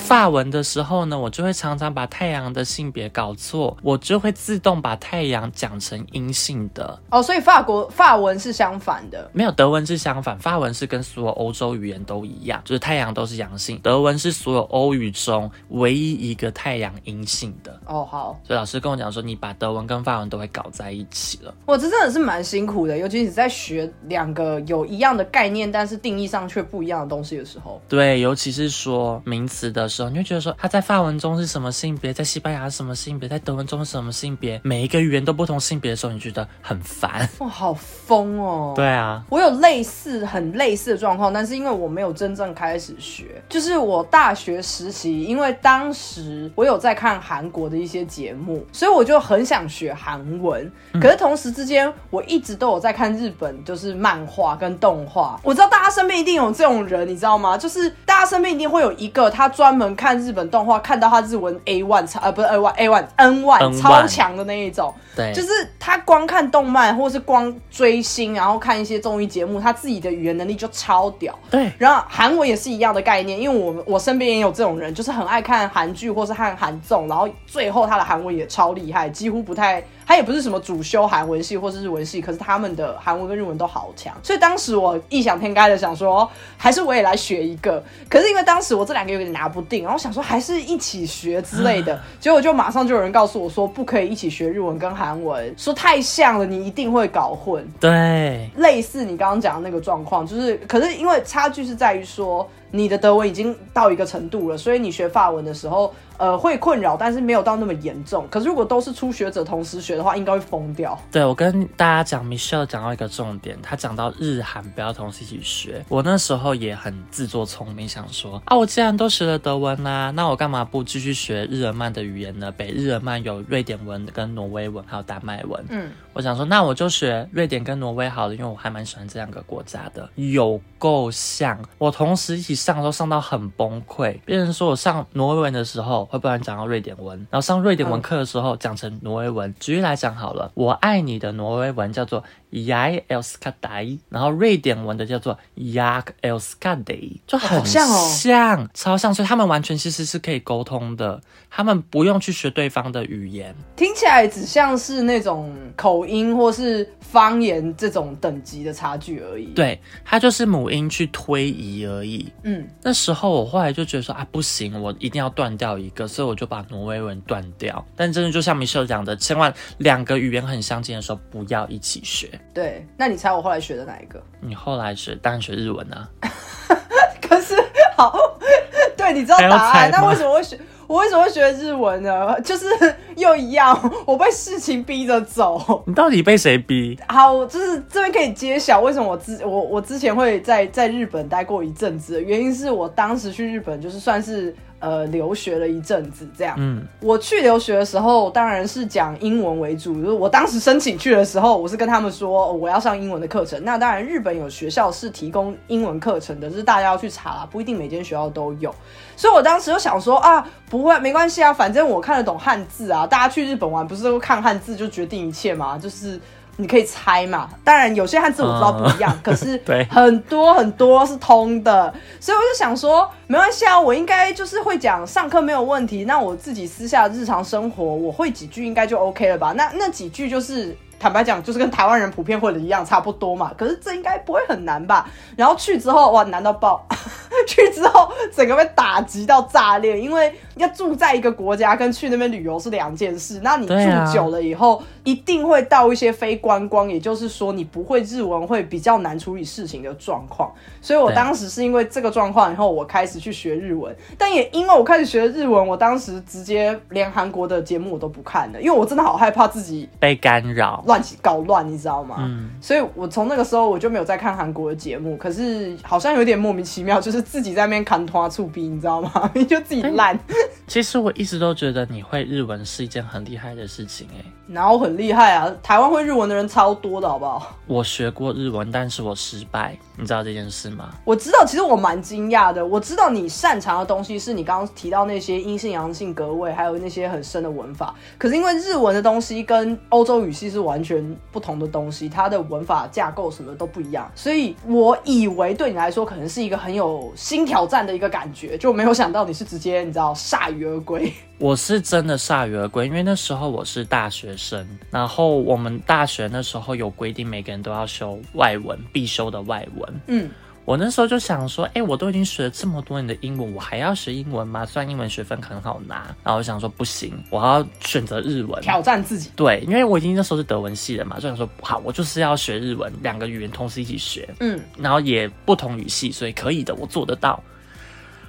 法文的时候呢，我就会常常把太阳的性别搞错，我就会自动把太阳讲成阴性的。哦，所以法国法文是相反的，没有德文是相反，法文是跟所有欧洲语言都一样，就是太阳都是阳性。德文是所有欧语中唯一一个太阳阴性的。哦，好。所以老师跟我讲说，你把德文跟法文都会搞在一起了。哇，这真的是蛮辛苦的，尤其是在学两个有一样的概念，但是定义上却不一样的东西的时候。对，尤其是说名词的时候，你会觉得说他在法文中是什么性别，在西班牙是什么性别，在德文中是什么性别，每一个语言都不同性别的时候，你觉得很烦。哇，好疯哦。对啊，我有类似很类似的状况，但是因为我没有真正开始学，就是我大学实习，因为当时我有在看韩国的一些节目，所以我就很想学韩文。可是同时之间，我一直都有在看日本，就是漫画跟动画。我知道大家身边一定有这种人，你知道吗？就是大家身边一定会有一个，他专门看日本动画，看到他日文 A one 超呃不是 A one A one N one 超强的那一种。对，就是他光看动漫或是光追星，然后看一些综艺节目，他自己的语言能力就超屌。对，然后韩文也是一样的概念，因为我们我身边也有这种人，就是很爱看韩剧或是看韩综，然后最后他的韩文也超厉害，几乎不太。他也不是什么主修韩文系或是日文系，可是他们的韩文跟日文都好强，所以当时我异想天开的想说，还是我也来学一个。可是因为当时我这两个有点拿不定，然后想说还是一起学之类的，结果就马上就有人告诉我说，不可以一起学日文跟韩文，说太像了，你一定会搞混。对，类似你刚刚讲的那个状况，就是可是因为差距是在于说。你的德文已经到一个程度了，所以你学法文的时候。呃，会困扰，但是没有到那么严重。可是如果都是初学者同时学的话，应该会疯掉。对，我跟大家讲，Michelle 讲到一个重点，他讲到日韩不要同时一起学。我那时候也很自作聪明，想说啊，我既然都学了德文啦，那我干嘛不继续学日耳曼的语言呢？北日耳曼有瑞典文、跟挪威文，还有丹麦文。嗯，我想说，那我就学瑞典跟挪威好了，因为我还蛮喜欢这两个国家的，有够像。我同时一起上都上到很崩溃。别人说我上挪威文的时候。会不然讲到瑞典文，然后上瑞典文课的时候讲成挪威文。举例来讲好了，我爱你的挪威文叫做。Jag älskar dig，然后瑞典文的叫做 Jag älskar dig，就很像哦，像超像，所以他们完全其实是可以沟通的，他们不用去学对方的语言，听起来只像是那种口音或是方言这种等级的差距而已。对，它就是母音去推移而已。嗯，那时候我后来就觉得说啊，不行，我一定要断掉一个，所以我就把挪威文断掉。但真的就像米秀讲的，千万两个语言很相近的时候，不要一起学。对，那你猜我后来学的哪一个？你后来学当然学日文啊。可是好，对，你知道答案，那为什么会学？我为什么会学日文呢？就是又一样，我被事情逼着走。你到底被谁逼？好，就是这边可以揭晓为什么我之我我之前会在在日本待过一阵子，原因是我当时去日本就是算是。呃，留学了一阵子，这样。嗯，我去留学的时候，当然是讲英文为主。就是我当时申请去的时候，我是跟他们说我要上英文的课程。那当然，日本有学校是提供英文课程的，就是大家要去查啦，不一定每间学校都有。所以我当时就想说啊，不会，没关系啊，反正我看得懂汉字啊。大家去日本玩，不是都看汉字就决定一切吗？就是。你可以猜嘛，当然有些汉字我知道不一样，可是 很多很多是通的，所以我就想说，没关系啊，我应该就是会讲，上课没有问题，那我自己私下日常生活我会几句应该就 OK 了吧？那那几句就是。坦白讲，就是跟台湾人普遍会的一样，差不多嘛。可是这应该不会很难吧？然后去之后，哇，难到爆！去之后，整个被打击到炸裂，因为要住在一个国家跟去那边旅游是两件事。那你住久了以后，一定会到一些非观光，也就是说，你不会日文会比较难处理事情的状况。所以我当时是因为这个状况，然后我开始去学日文。但也因为我开始学日文，我当时直接连韩国的节目我都不看了，因为我真的好害怕自己被干扰。乱搞乱，你知道吗？嗯，所以我从那个时候我就没有再看韩国的节目。可是好像有点莫名其妙，就是自己在那边看拖醋逼，你知道吗？你 就自己烂。其实我一直都觉得你会日文是一件很厉害的事情，哎，然后很厉害啊！台湾会日文的人超多的，好不好？我学过日文，但是我失败，你知道这件事吗？我知道，其实我蛮惊讶的。我知道你擅长的东西是你刚刚提到那些阴性、阳性、格位，还有那些很深的文法。可是因为日文的东西跟欧洲语系是完全。不同的东西，它的文法架构什么都不一样，所以我以为对你来说可能是一个很有新挑战的一个感觉，就没有想到你是直接你知道铩羽而归。我是真的铩羽而归，因为那时候我是大学生，然后我们大学那时候有规定，每个人都要修外文，必修的外文。嗯。我那时候就想说，哎，我都已经学了这么多年的英文，我还要学英文吗？虽然英文学分很好拿，然后我想说不行，我要选择日文，挑战自己。对，因为我已经那时候是德文系的嘛，就想说好，我就是要学日文，两个语言同时一起学，嗯，然后也不同语系，所以可以的，我做得到。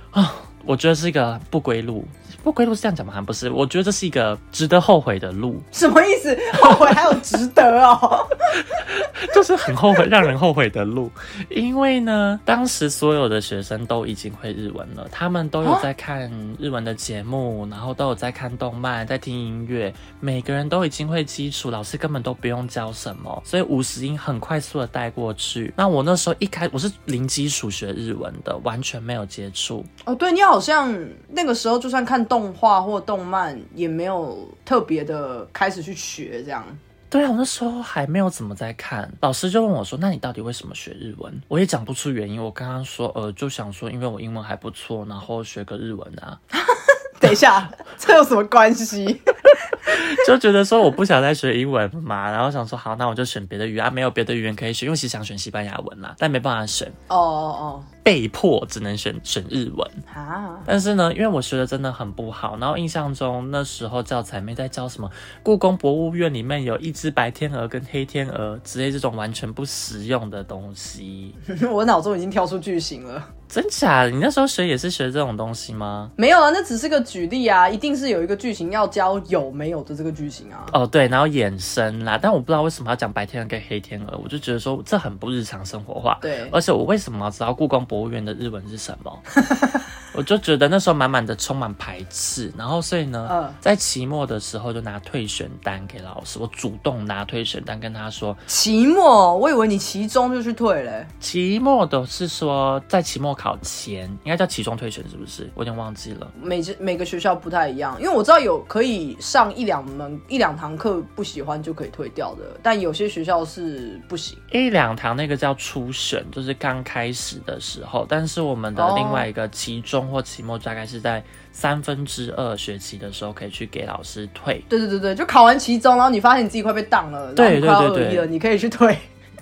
啊，我觉得是一个不归路。不归路是这样讲吗？还不是，我觉得这是一个值得后悔的路。什么意思？后悔还有值得哦？就是很后悔，让人后悔的路。因为呢，当时所有的学生都已经会日文了，他们都有在看日文的节目，然后都有在看动漫，在听音乐，每个人都已经会基础，老师根本都不用教什么，所以五十音很快速的带过去。那我那时候一开，我是零基础学日文的，完全没有接触。哦，对你好像那个时候就算看。动画或动漫也没有特别的开始去学这样。对啊，我那时候还没有怎么在看。老师就问我说：“那你到底为什么学日文？”我也讲不出原因。我刚刚说：“呃，就想说，因为我英文还不错，然后学个日文啊。”等一下，这有什么关系？就觉得说我不想再学英文嘛，然后想说好，那我就选别的语言，没有别的语言可以选，因为其实想选西班牙文啦，但没办法选。哦哦哦。被迫只能选选日文啊！但是呢，因为我学的真的很不好，然后印象中那时候教材没在教什么，故宫博物院里面有一只白天鹅跟黑天鹅之类这种完全不实用的东西。我脑中已经跳出句型了。真假？你那时候学也是学这种东西吗？没有啊，那只是个举例啊，一定是有一个句型要教有没有的这个句型啊。哦，对，然后衍生啦，但我不知道为什么要讲白天鹅跟黑天鹅，我就觉得说这很不日常生活化。对，而且我为什么要知道故宫博物院的日文是什么？我就觉得那时候满满的充满排斥，然后所以呢，在期末的时候就拿退选单给老师，我主动拿退选单跟他说。期末，我以为你期中就去退嘞。期末的是说在期末考前，应该叫期中退选是不是？我有点忘记了。每每个学校不太一样，因为我知道有可以上一两门一两堂课不喜欢就可以退掉的，但有些学校是不行。一两堂那个叫初选，就是刚开始的时候，但是我们的另外一个期中。或期末大概是在三分之二学期的时候，可以去给老师退。对对对对，就考完期中，然后你发现你自己快被挡了，对对对对，了，你可以去退。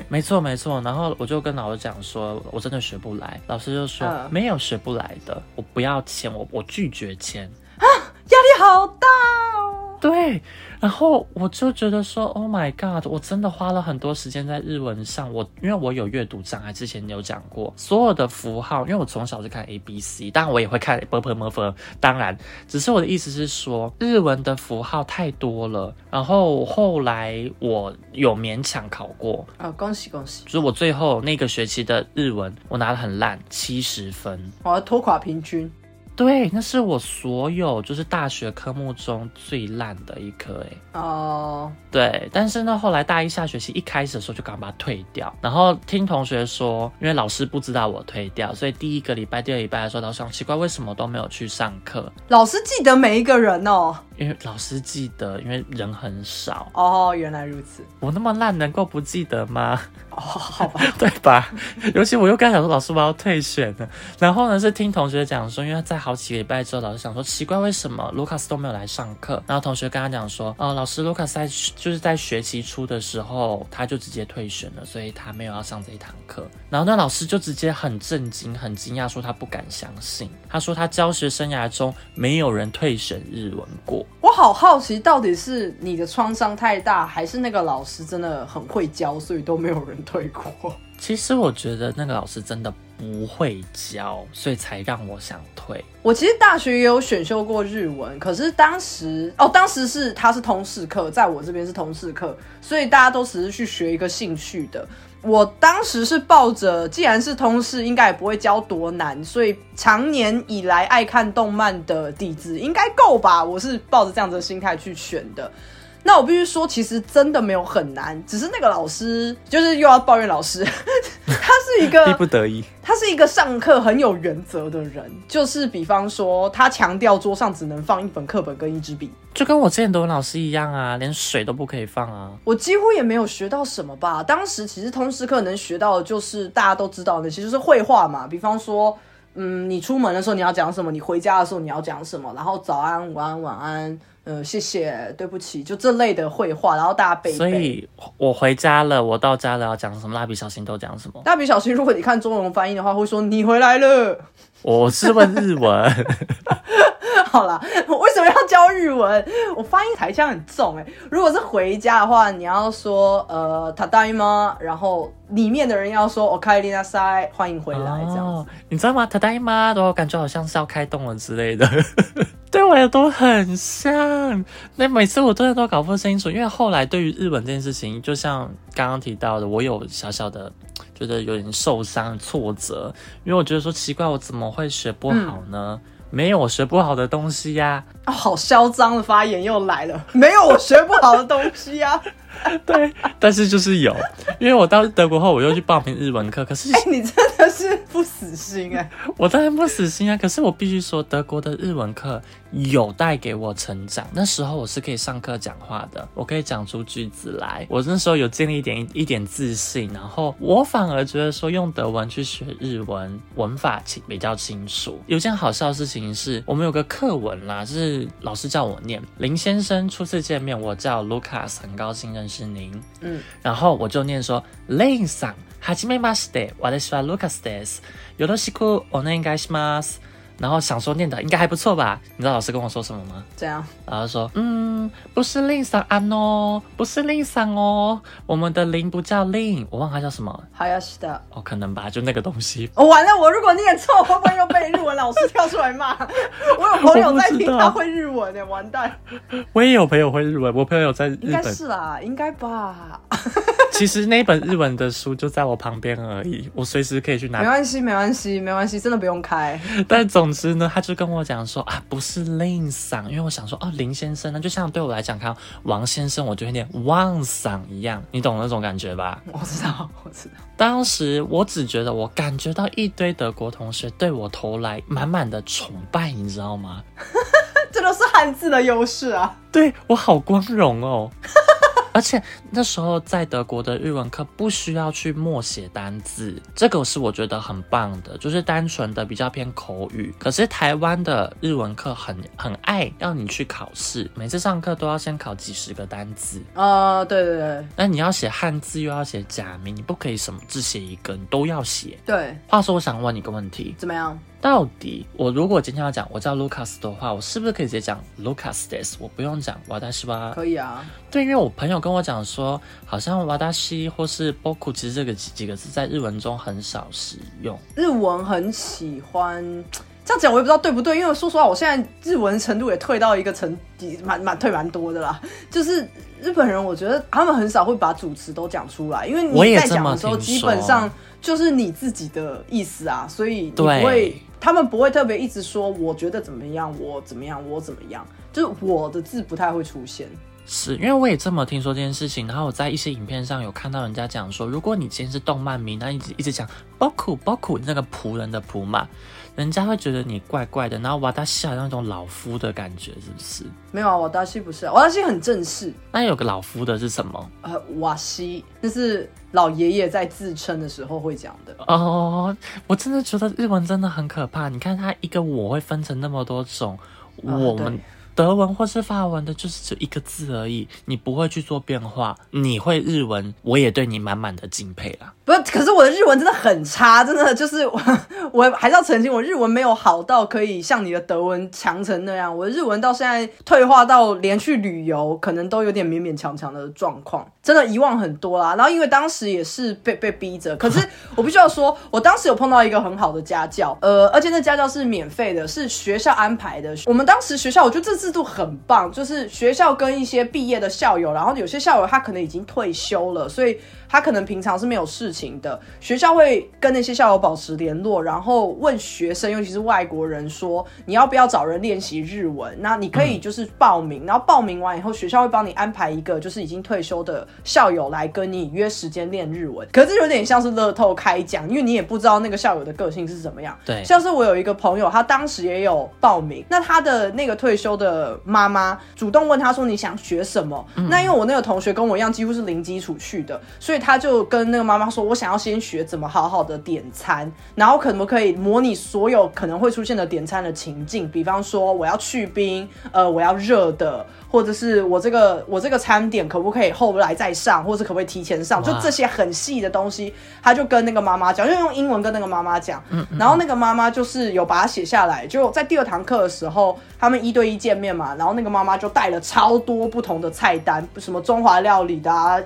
没错没错，然后我就跟老师讲说，我真的学不来。老师就说没有学不来的，我不要签，我我拒绝签啊，压力好大哦。对。然后我就觉得说，Oh my God！我真的花了很多时间在日文上。我因为我有阅读障碍，之前有讲过，所有的符号，因为我从小就看 A B C，当然我也会看 b p m f。当然，只是我的意思是说，日文的符号太多了。然后后来我有勉强考过啊，恭喜恭喜！就是我最后那个学期的日文，我拿的很烂，七十分，我要拖垮平均。对，那是我所有就是大学科目中最烂的一科，哎。哦。对，但是呢，后来大一下学期一开始的时候就赶快把它退掉，然后听同学说，因为老师不知道我退掉，所以第一个礼拜、第二礼拜的时候，老师奇怪为什么都没有去上课。老师记得每一个人哦。因为老师记得，因为人很少。哦，原来如此。我那么烂，能够不记得吗？哦，好吧。对吧？尤其我又刚想说，老师我要退选了。然后呢，是听同学讲说，因为在好几个礼拜之后，老师想说奇怪，为什么卢卡斯都没有来上课？然后同学跟他讲说，哦，老师卢卡斯在就是在学期初的时候，他就直接退选了，所以他没有要上这一堂课。然后那老师就直接很震惊、很惊讶，说他不敢相信。他说他教学生涯中没有人退选日文过。我好好奇，到底是你的创伤太大，还是那个老师真的很会教，所以都没有人退过？其实我觉得那个老师真的不会教，所以才让我想退。我其实大学也有选修过日文，可是当时哦，当时是他是通识课，在我这边是通识课，所以大家都只是去学一个兴趣的。我当时是抱着，既然是通识，应该也不会教多难，所以常年以来爱看动漫的底子应该够吧。我是抱着这样子的心态去选的。那我必须说，其实真的没有很难，只是那个老师就是又要抱怨老师，他是一个逼不得已，他是一个上课很有原则的人，就是比方说他强调桌上只能放一本课本跟一支笔，就跟我之前的文老师一样啊，连水都不可以放啊。我几乎也没有学到什么吧，当时其实通识课能学到的就是大家都知道的，其实是绘画嘛，比方说，嗯，你出门的时候你要讲什么，你回家的时候你要讲什么，然后早安、午安、晚安。呃，谢谢，对不起，就这类的绘画，然后大家背。所以我回家了，我到家了，要讲什么？蜡笔小新都讲什么？蜡笔小新，如果你看中文翻译的话，会说你回来了。我是问日文。好了，为什么要教日文？我发音台腔很重哎。如果是回家的话，你要说呃他答应吗？然后里面的人要说 OK 丽娜塞，欢迎回来这样子。你知道吗？他答应吗？我感觉好像是要开动了之类的。对我也都很像。那每次我都都搞不清楚，因为后来对于日本这件事情，就像刚刚提到的，我有小小的觉得有点受伤、挫折，因为我觉得说奇怪，我怎么会学不好呢？没有我学不好的东西呀！啊，好嚣张的发言又来了，没有我学不好的东西呀！对，但是就是有，因为我到德国后，我又去报名日文课。可是，哎，你真的是不死心哎！我当然不死心啊！可是我必须说，德国的日文课有带给我成长。那时候我是可以上课讲话的，我可以讲出句子来。我那时候有建立一点一点自信，然后我反而觉得说，用德文去学日文，文法清比较清楚。有件好笑的事情是，我们有个课文啦，是老师叫我念林先生初次见面，我叫 Lucas，很高兴认识您。嗯，然后我就念说林さん、はじめまして、私は Lucas です。よろしくお願いします。 然后想说念的应该还不错吧？你知道老师跟我说什么吗？这样，老师说，嗯，不是令上安哦，不是令上哦，我们的令不叫令，我忘他叫什么。好要是的，哦，可能吧，就那个东西。哦，完了，我如果念错，会不会又被日文老师跳出来骂？我有朋友在听，他会日文诶，完蛋。我也有朋友会日文，我朋友在日本。应该是啦，应该吧。其实那本日文的书就在我旁边而已，我随时可以去拿。没关系，没关系，没关系，真的不用开。但总之呢，他就跟我讲说啊，不是林桑，因为我想说哦，林先生呢，就像对我来讲，看王先生，我就有点汪桑一样，你懂那种感觉吧？我知道，我知道。当时我只觉得我感觉到一堆德国同学对我投来满满的崇拜，你知道吗？这都是汉字的优势啊！对我好光荣哦。而且那时候在德国的日文课不需要去默写单字，这个是我觉得很棒的，就是单纯的比较偏口语。可是台湾的日文课很很爱要你去考试，每次上课都要先考几十个单字。啊，对对对。那你要写汉字又要写假名，你不可以什么字写一个，你都要写。对。话说，我想问你个问题，怎么样？到底我如果今天要讲我叫 Lucas 的话，我是不是可以直接讲 Lucas this？我不用讲瓦达西吧？可以啊。对，因为我朋友跟我讲说，好像瓦达西或是 Boku，其实这个几个字在日文中很少使用。日文很喜欢这样讲，我也不知道对不对。因为说实话，我现在日文程度也退到一个层，蛮蛮退蛮多的啦。就是日本人，我觉得他们很少会把主词都讲出来，因为你在讲的时候，基本上就是你自己的意思啊，所以你不会。他们不会特别一直说，我觉得怎么样，我怎么样，我怎么样，就是我的字不太会出现。是因为我也这么听说这件事情，然后我在一些影片上有看到人家讲说，如果你今天是动漫迷，那一直一直讲包括包括那个仆人的仆嘛，人家会觉得你怪怪的，然后瓦达西好像那种老夫的感觉，是不是？没有啊，瓦达西不是，啊瓦达西很正式。那有个老夫的是什么？呃，瓦西，那是老爷爷在自称的时候会讲的。哦，我真的觉得日文真的很可怕。你看他一个我会分成那么多种，我们。德文或是法文的，就是只一个字而已，你不会去做变化。你会日文，我也对你满满的敬佩啦。不，可是我的日文真的很差，真的就是我，我还是要澄清，我日文没有好到可以像你的德文强成那样。我的日文到现在退化到连去旅游可能都有点勉勉强强的状况，真的遗忘很多啦。然后因为当时也是被被逼着，可是我必须要说，我当时有碰到一个很好的家教，呃，而且那家教是免费的，是学校安排的。我们当时学校，我觉得这次。制度很棒，就是学校跟一些毕业的校友，然后有些校友他可能已经退休了，所以。他可能平常是没有事情的，学校会跟那些校友保持联络，然后问学生，尤其是外国人说你要不要找人练习日文？那你可以就是报名，然后报名完以后，学校会帮你安排一个就是已经退休的校友来跟你约时间练日文。可是有点像是乐透开奖，因为你也不知道那个校友的个性是怎么样。对，像是我有一个朋友，他当时也有报名，那他的那个退休的妈妈主动问他说你想学什么？那因为我那个同学跟我一样几乎是零基础去的，所以。他就跟那个妈妈说：“我想要先学怎么好好的点餐，然后可不可以模拟所有可能会出现的点餐的情境？比方说，我要去冰，呃，我要热的。”或者是我这个我这个餐点可不可以后来再上，或者可不可以提前上？就这些很细的东西，他就跟那个妈妈讲，就用英文跟那个妈妈讲。嗯，然后那个妈妈就是有把它写下来。就在第二堂课的时候，他们一对一见面嘛，然后那个妈妈就带了超多不同的菜单，什么中华料理的、啊、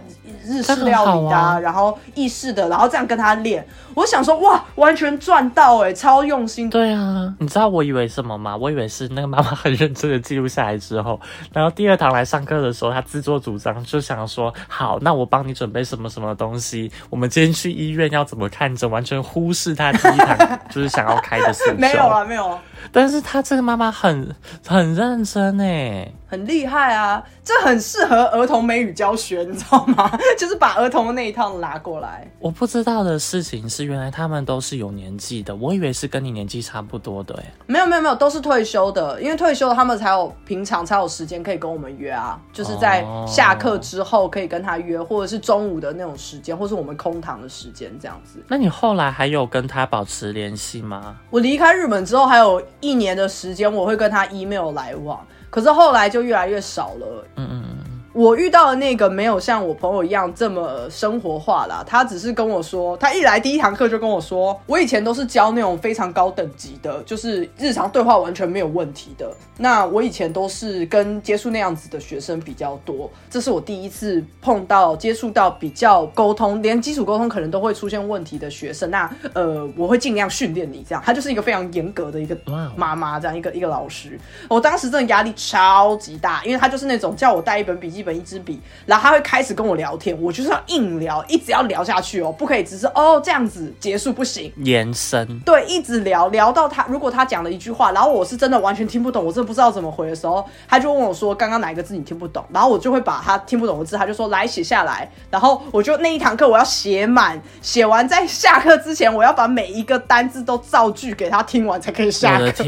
日式料理的啊，然后意式的，然后这样跟他练。我想说，哇，完全赚到哎，超用心。对啊，你知道我以为什么吗？我以为是那个妈妈很认真的记录下来之后，然后。第二堂来上课的时候，他自作主张就想说：“好，那我帮你准备什么什么东西。我们今天去医院要怎么看诊？完全忽视他第一堂 就是想要开的事情。没有啊，没有。但是他这个妈妈很很认真哎。很厉害啊，这很适合儿童美语教学，你知道吗？就是把儿童的那一套拿过来。我不知道的事情是，原来他们都是有年纪的，我以为是跟你年纪差不多的，哎，没有没有没有，都是退休的，因为退休他们才有平常才有时间可以跟我们约啊，就是在下课之后可以跟他约，或者是中午的那种时间，或是我们空堂的时间这样子。那你后来还有跟他保持联系吗？我离开日本之后，还有一年的时间，我会跟他 email 来往。可是后来就越来越少了。嗯嗯嗯。我遇到的那个没有像我朋友一样这么生活化啦，他只是跟我说，他一来第一堂课就跟我说，我以前都是教那种非常高等级的，就是日常对话完全没有问题的。那我以前都是跟接触那样子的学生比较多，这是我第一次碰到接触到比较沟通，连基础沟通可能都会出现问题的学生。那呃，我会尽量训练你这样。他就是一个非常严格的一个妈妈，这样一个一个老师。我当时真的压力超级大，因为他就是那种叫我带一本笔记。本一支笔，然后他会开始跟我聊天，我就是要硬聊，一直要聊下去哦，不可以只是哦这样子结束不行，延伸。对，一直聊聊到他，如果他讲了一句话，然后我是真的完全听不懂，我真的不知道怎么回的时候，他就问我说刚刚哪一个字你听不懂，然后我就会把他听不懂的字，他就说来写下来，然后我就那一堂课我要写满，写完在下课之前我要把每一个单字都造句给他听完才可以下课，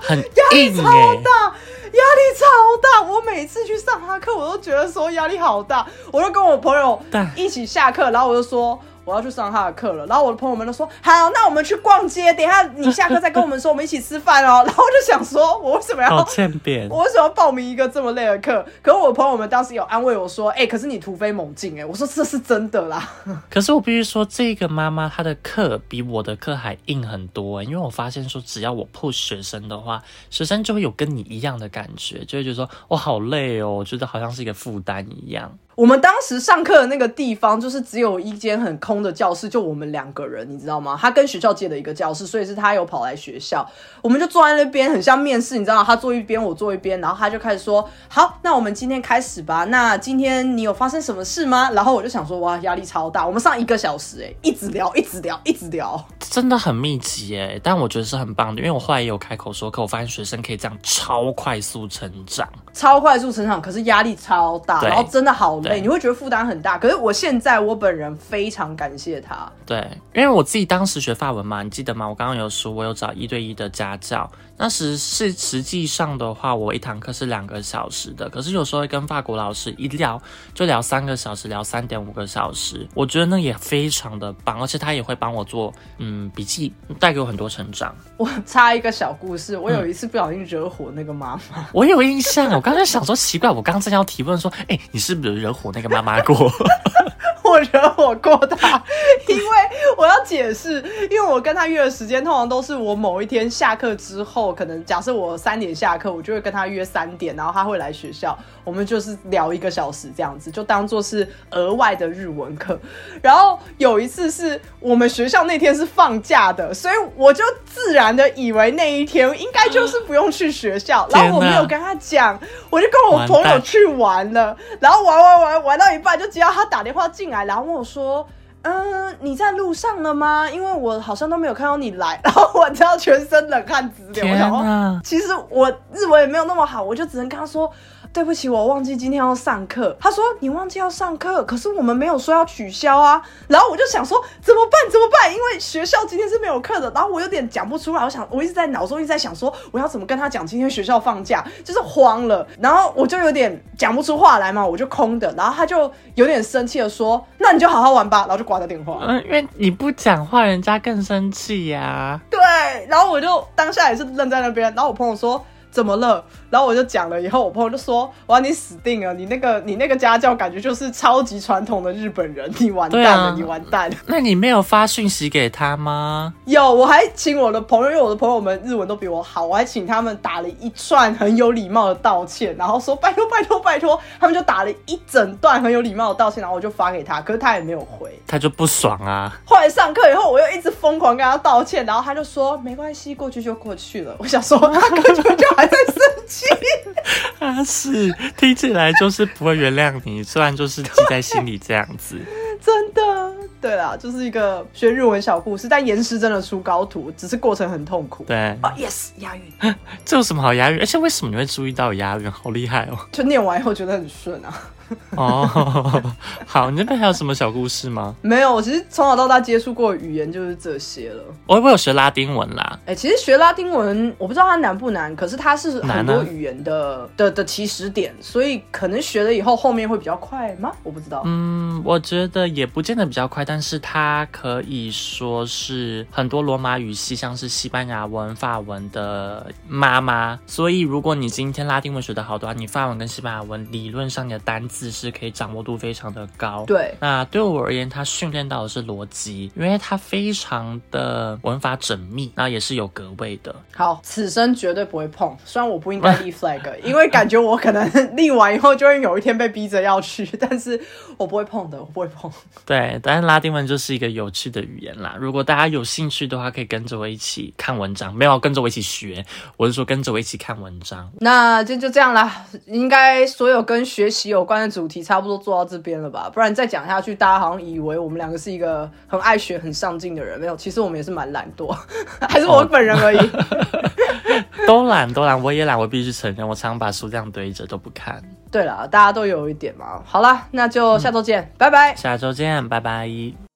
很压力超大。压力超大，我每次去上他课，我都觉得说压力好大，我就跟我朋友一起下课，然后我就说。我要去上他的课了，然后我的朋友们都说好，那我们去逛街。等下你下课再跟我们说，我们一起吃饭哦。然后我就想说，我为什么要欠扁？我为什么要报名一个这么累的课？可是我朋友们当时有安慰我说，哎，可是你突飞猛进，哎，我说这是真的啦。可是我必须说，这个妈妈她的课比我的课还硬很多，因为我发现说，只要我 push 学生的话，学生就会有跟你一样的感觉，就会觉得说，我好累哦，我觉得好像是一个负担一样。我们当时上课的那个地方，就是只有一间很空的教室，就我们两个人，你知道吗？他跟学校借的一个教室，所以是他有跑来学校，我们就坐在那边，很像面试，你知道他坐一边，我坐一边，然后他就开始说：“好，那我们今天开始吧。那今天你有发生什么事吗？”然后我就想说：“哇，压力超大。我们上一个小时，哎，一直聊，一直聊，一直聊，真的很密集，哎。但我觉得是很棒的，因为我后来也有开口说，可我发现学生可以这样超快速成长，超快速成长，可是压力超大，然后真的好。对，你会觉得负担很大，可是我现在我本人非常感谢他。对，因为我自己当时学法文嘛，你记得吗？我刚刚有说，我有找一对一的家教。那时是实际上的话，我一堂课是两个小时的，可是有时候会跟法国老师一聊就聊三个小时，聊三点五个小时。我觉得那也非常的棒，而且他也会帮我做嗯笔记，带给我很多成长。我插一个小故事，我有一次不小心惹火那个妈妈，我有印象。我刚才想说奇怪，我刚刚正要提问说，哎，你是不是惹火那个妈妈过？我惹火过他，因为我要解释，因为我跟他约的时间通常都是我某一天下课之后，可能假设我三点下课，我就会跟他约三点，然后他会来学校，我们就是聊一个小时这样子，就当做是额外的日文课。然后有一次是我们学校那天是放假的，所以我就自然的以为那一天应该就是不用去学校，然后我没有跟他讲，我就跟我朋友去玩了，然后玩玩玩玩到一半，就接到他打电话进来。然后问我说：“嗯，你在路上了吗？因为我好像都没有看到你来。”然后我知道全身冷汗直流。天哪！其实我日文也没有那么好，我就只能跟他说。对不起，我忘记今天要上课。他说你忘记要上课，可是我们没有说要取消啊。然后我就想说怎么办？怎么办？因为学校今天是没有课的。然后我有点讲不出来。我想我一直在脑中一直在想说我要怎么跟他讲今天学校放假，就是慌了。然后我就有点讲不出话来嘛，我就空的。然后他就有点生气的说：“那你就好好玩吧。”然后就挂掉电话。嗯，因为你不讲话，人家更生气呀。对。然后我就当下也是愣在那边。然后我朋友说。怎么了？然后我就讲了，以后我朋友就说：“哇，你死定了！你那个你那个家教感觉就是超级传统的日本人，你完蛋了，你完蛋。”那你没有发讯息给他吗？有，我还请我的朋友，因为我的朋友们日文都比我好，我还请他们打了一串很有礼貌的道歉，然后说：“拜托拜托拜托。”他们就打了一整段很有礼貌的道歉，然后我就发给他，可是他也没有回，他就不爽啊。后来上课以后，我又一直疯狂跟他道歉，然后他就说：“没关系，过去就过去了。”我想说，他根本就。还在生气，他 是听起来就是不会原谅你，虽然就是记在心里这样子，真的。对啦，就是一个学日文小故事，但延时真的出高徒，只是过程很痛苦。对啊，yes，押韵，这有什么好押韵？而且为什么你会注意到押韵？好厉害哦！就念完以后觉得很顺啊。哦，好，你那边还有什么小故事吗？没有，我其实从小到大接触过语言就是这些了。我我有学拉丁文啦。哎，其实学拉丁文，我不知道它难不难，可是它是很多语言的的的起始点，所以可能学了以后后面会比较快吗？我不知道。嗯，我觉得也不见得比较快，但是它可以说是很多罗马语系，像是西班牙文、法文的妈妈。所以如果你今天拉丁文学的好的话，你法文跟西班牙文理论上你的单词。字是可以掌握度非常的高，对。那对我而言，他训练到的是逻辑，因为它非常的文法缜密，那也是有格位的。好，此生绝对不会碰。虽然我不应该立 flag，因为感觉我可能 立完以后就会有一天被逼着要去，但是我不会碰的，我不会碰。对，但是拉丁文就是一个有趣的语言啦。如果大家有兴趣的话，可以跟着我一起看文章，没有跟着我一起学，我是说跟着我一起看文章。那就就这样啦，应该所有跟学习有关的。主题差不多做到这边了吧，不然再讲下去，大家好像以为我们两个是一个很爱学、很上进的人。没有，其实我们也是蛮懒惰，还是我本人而已。都懒，都懒，我也懒，我必须承认，我常把书这样堆着都不看。对了，大家都有一点嘛。好了，那就下周见，拜拜。下周见，拜拜。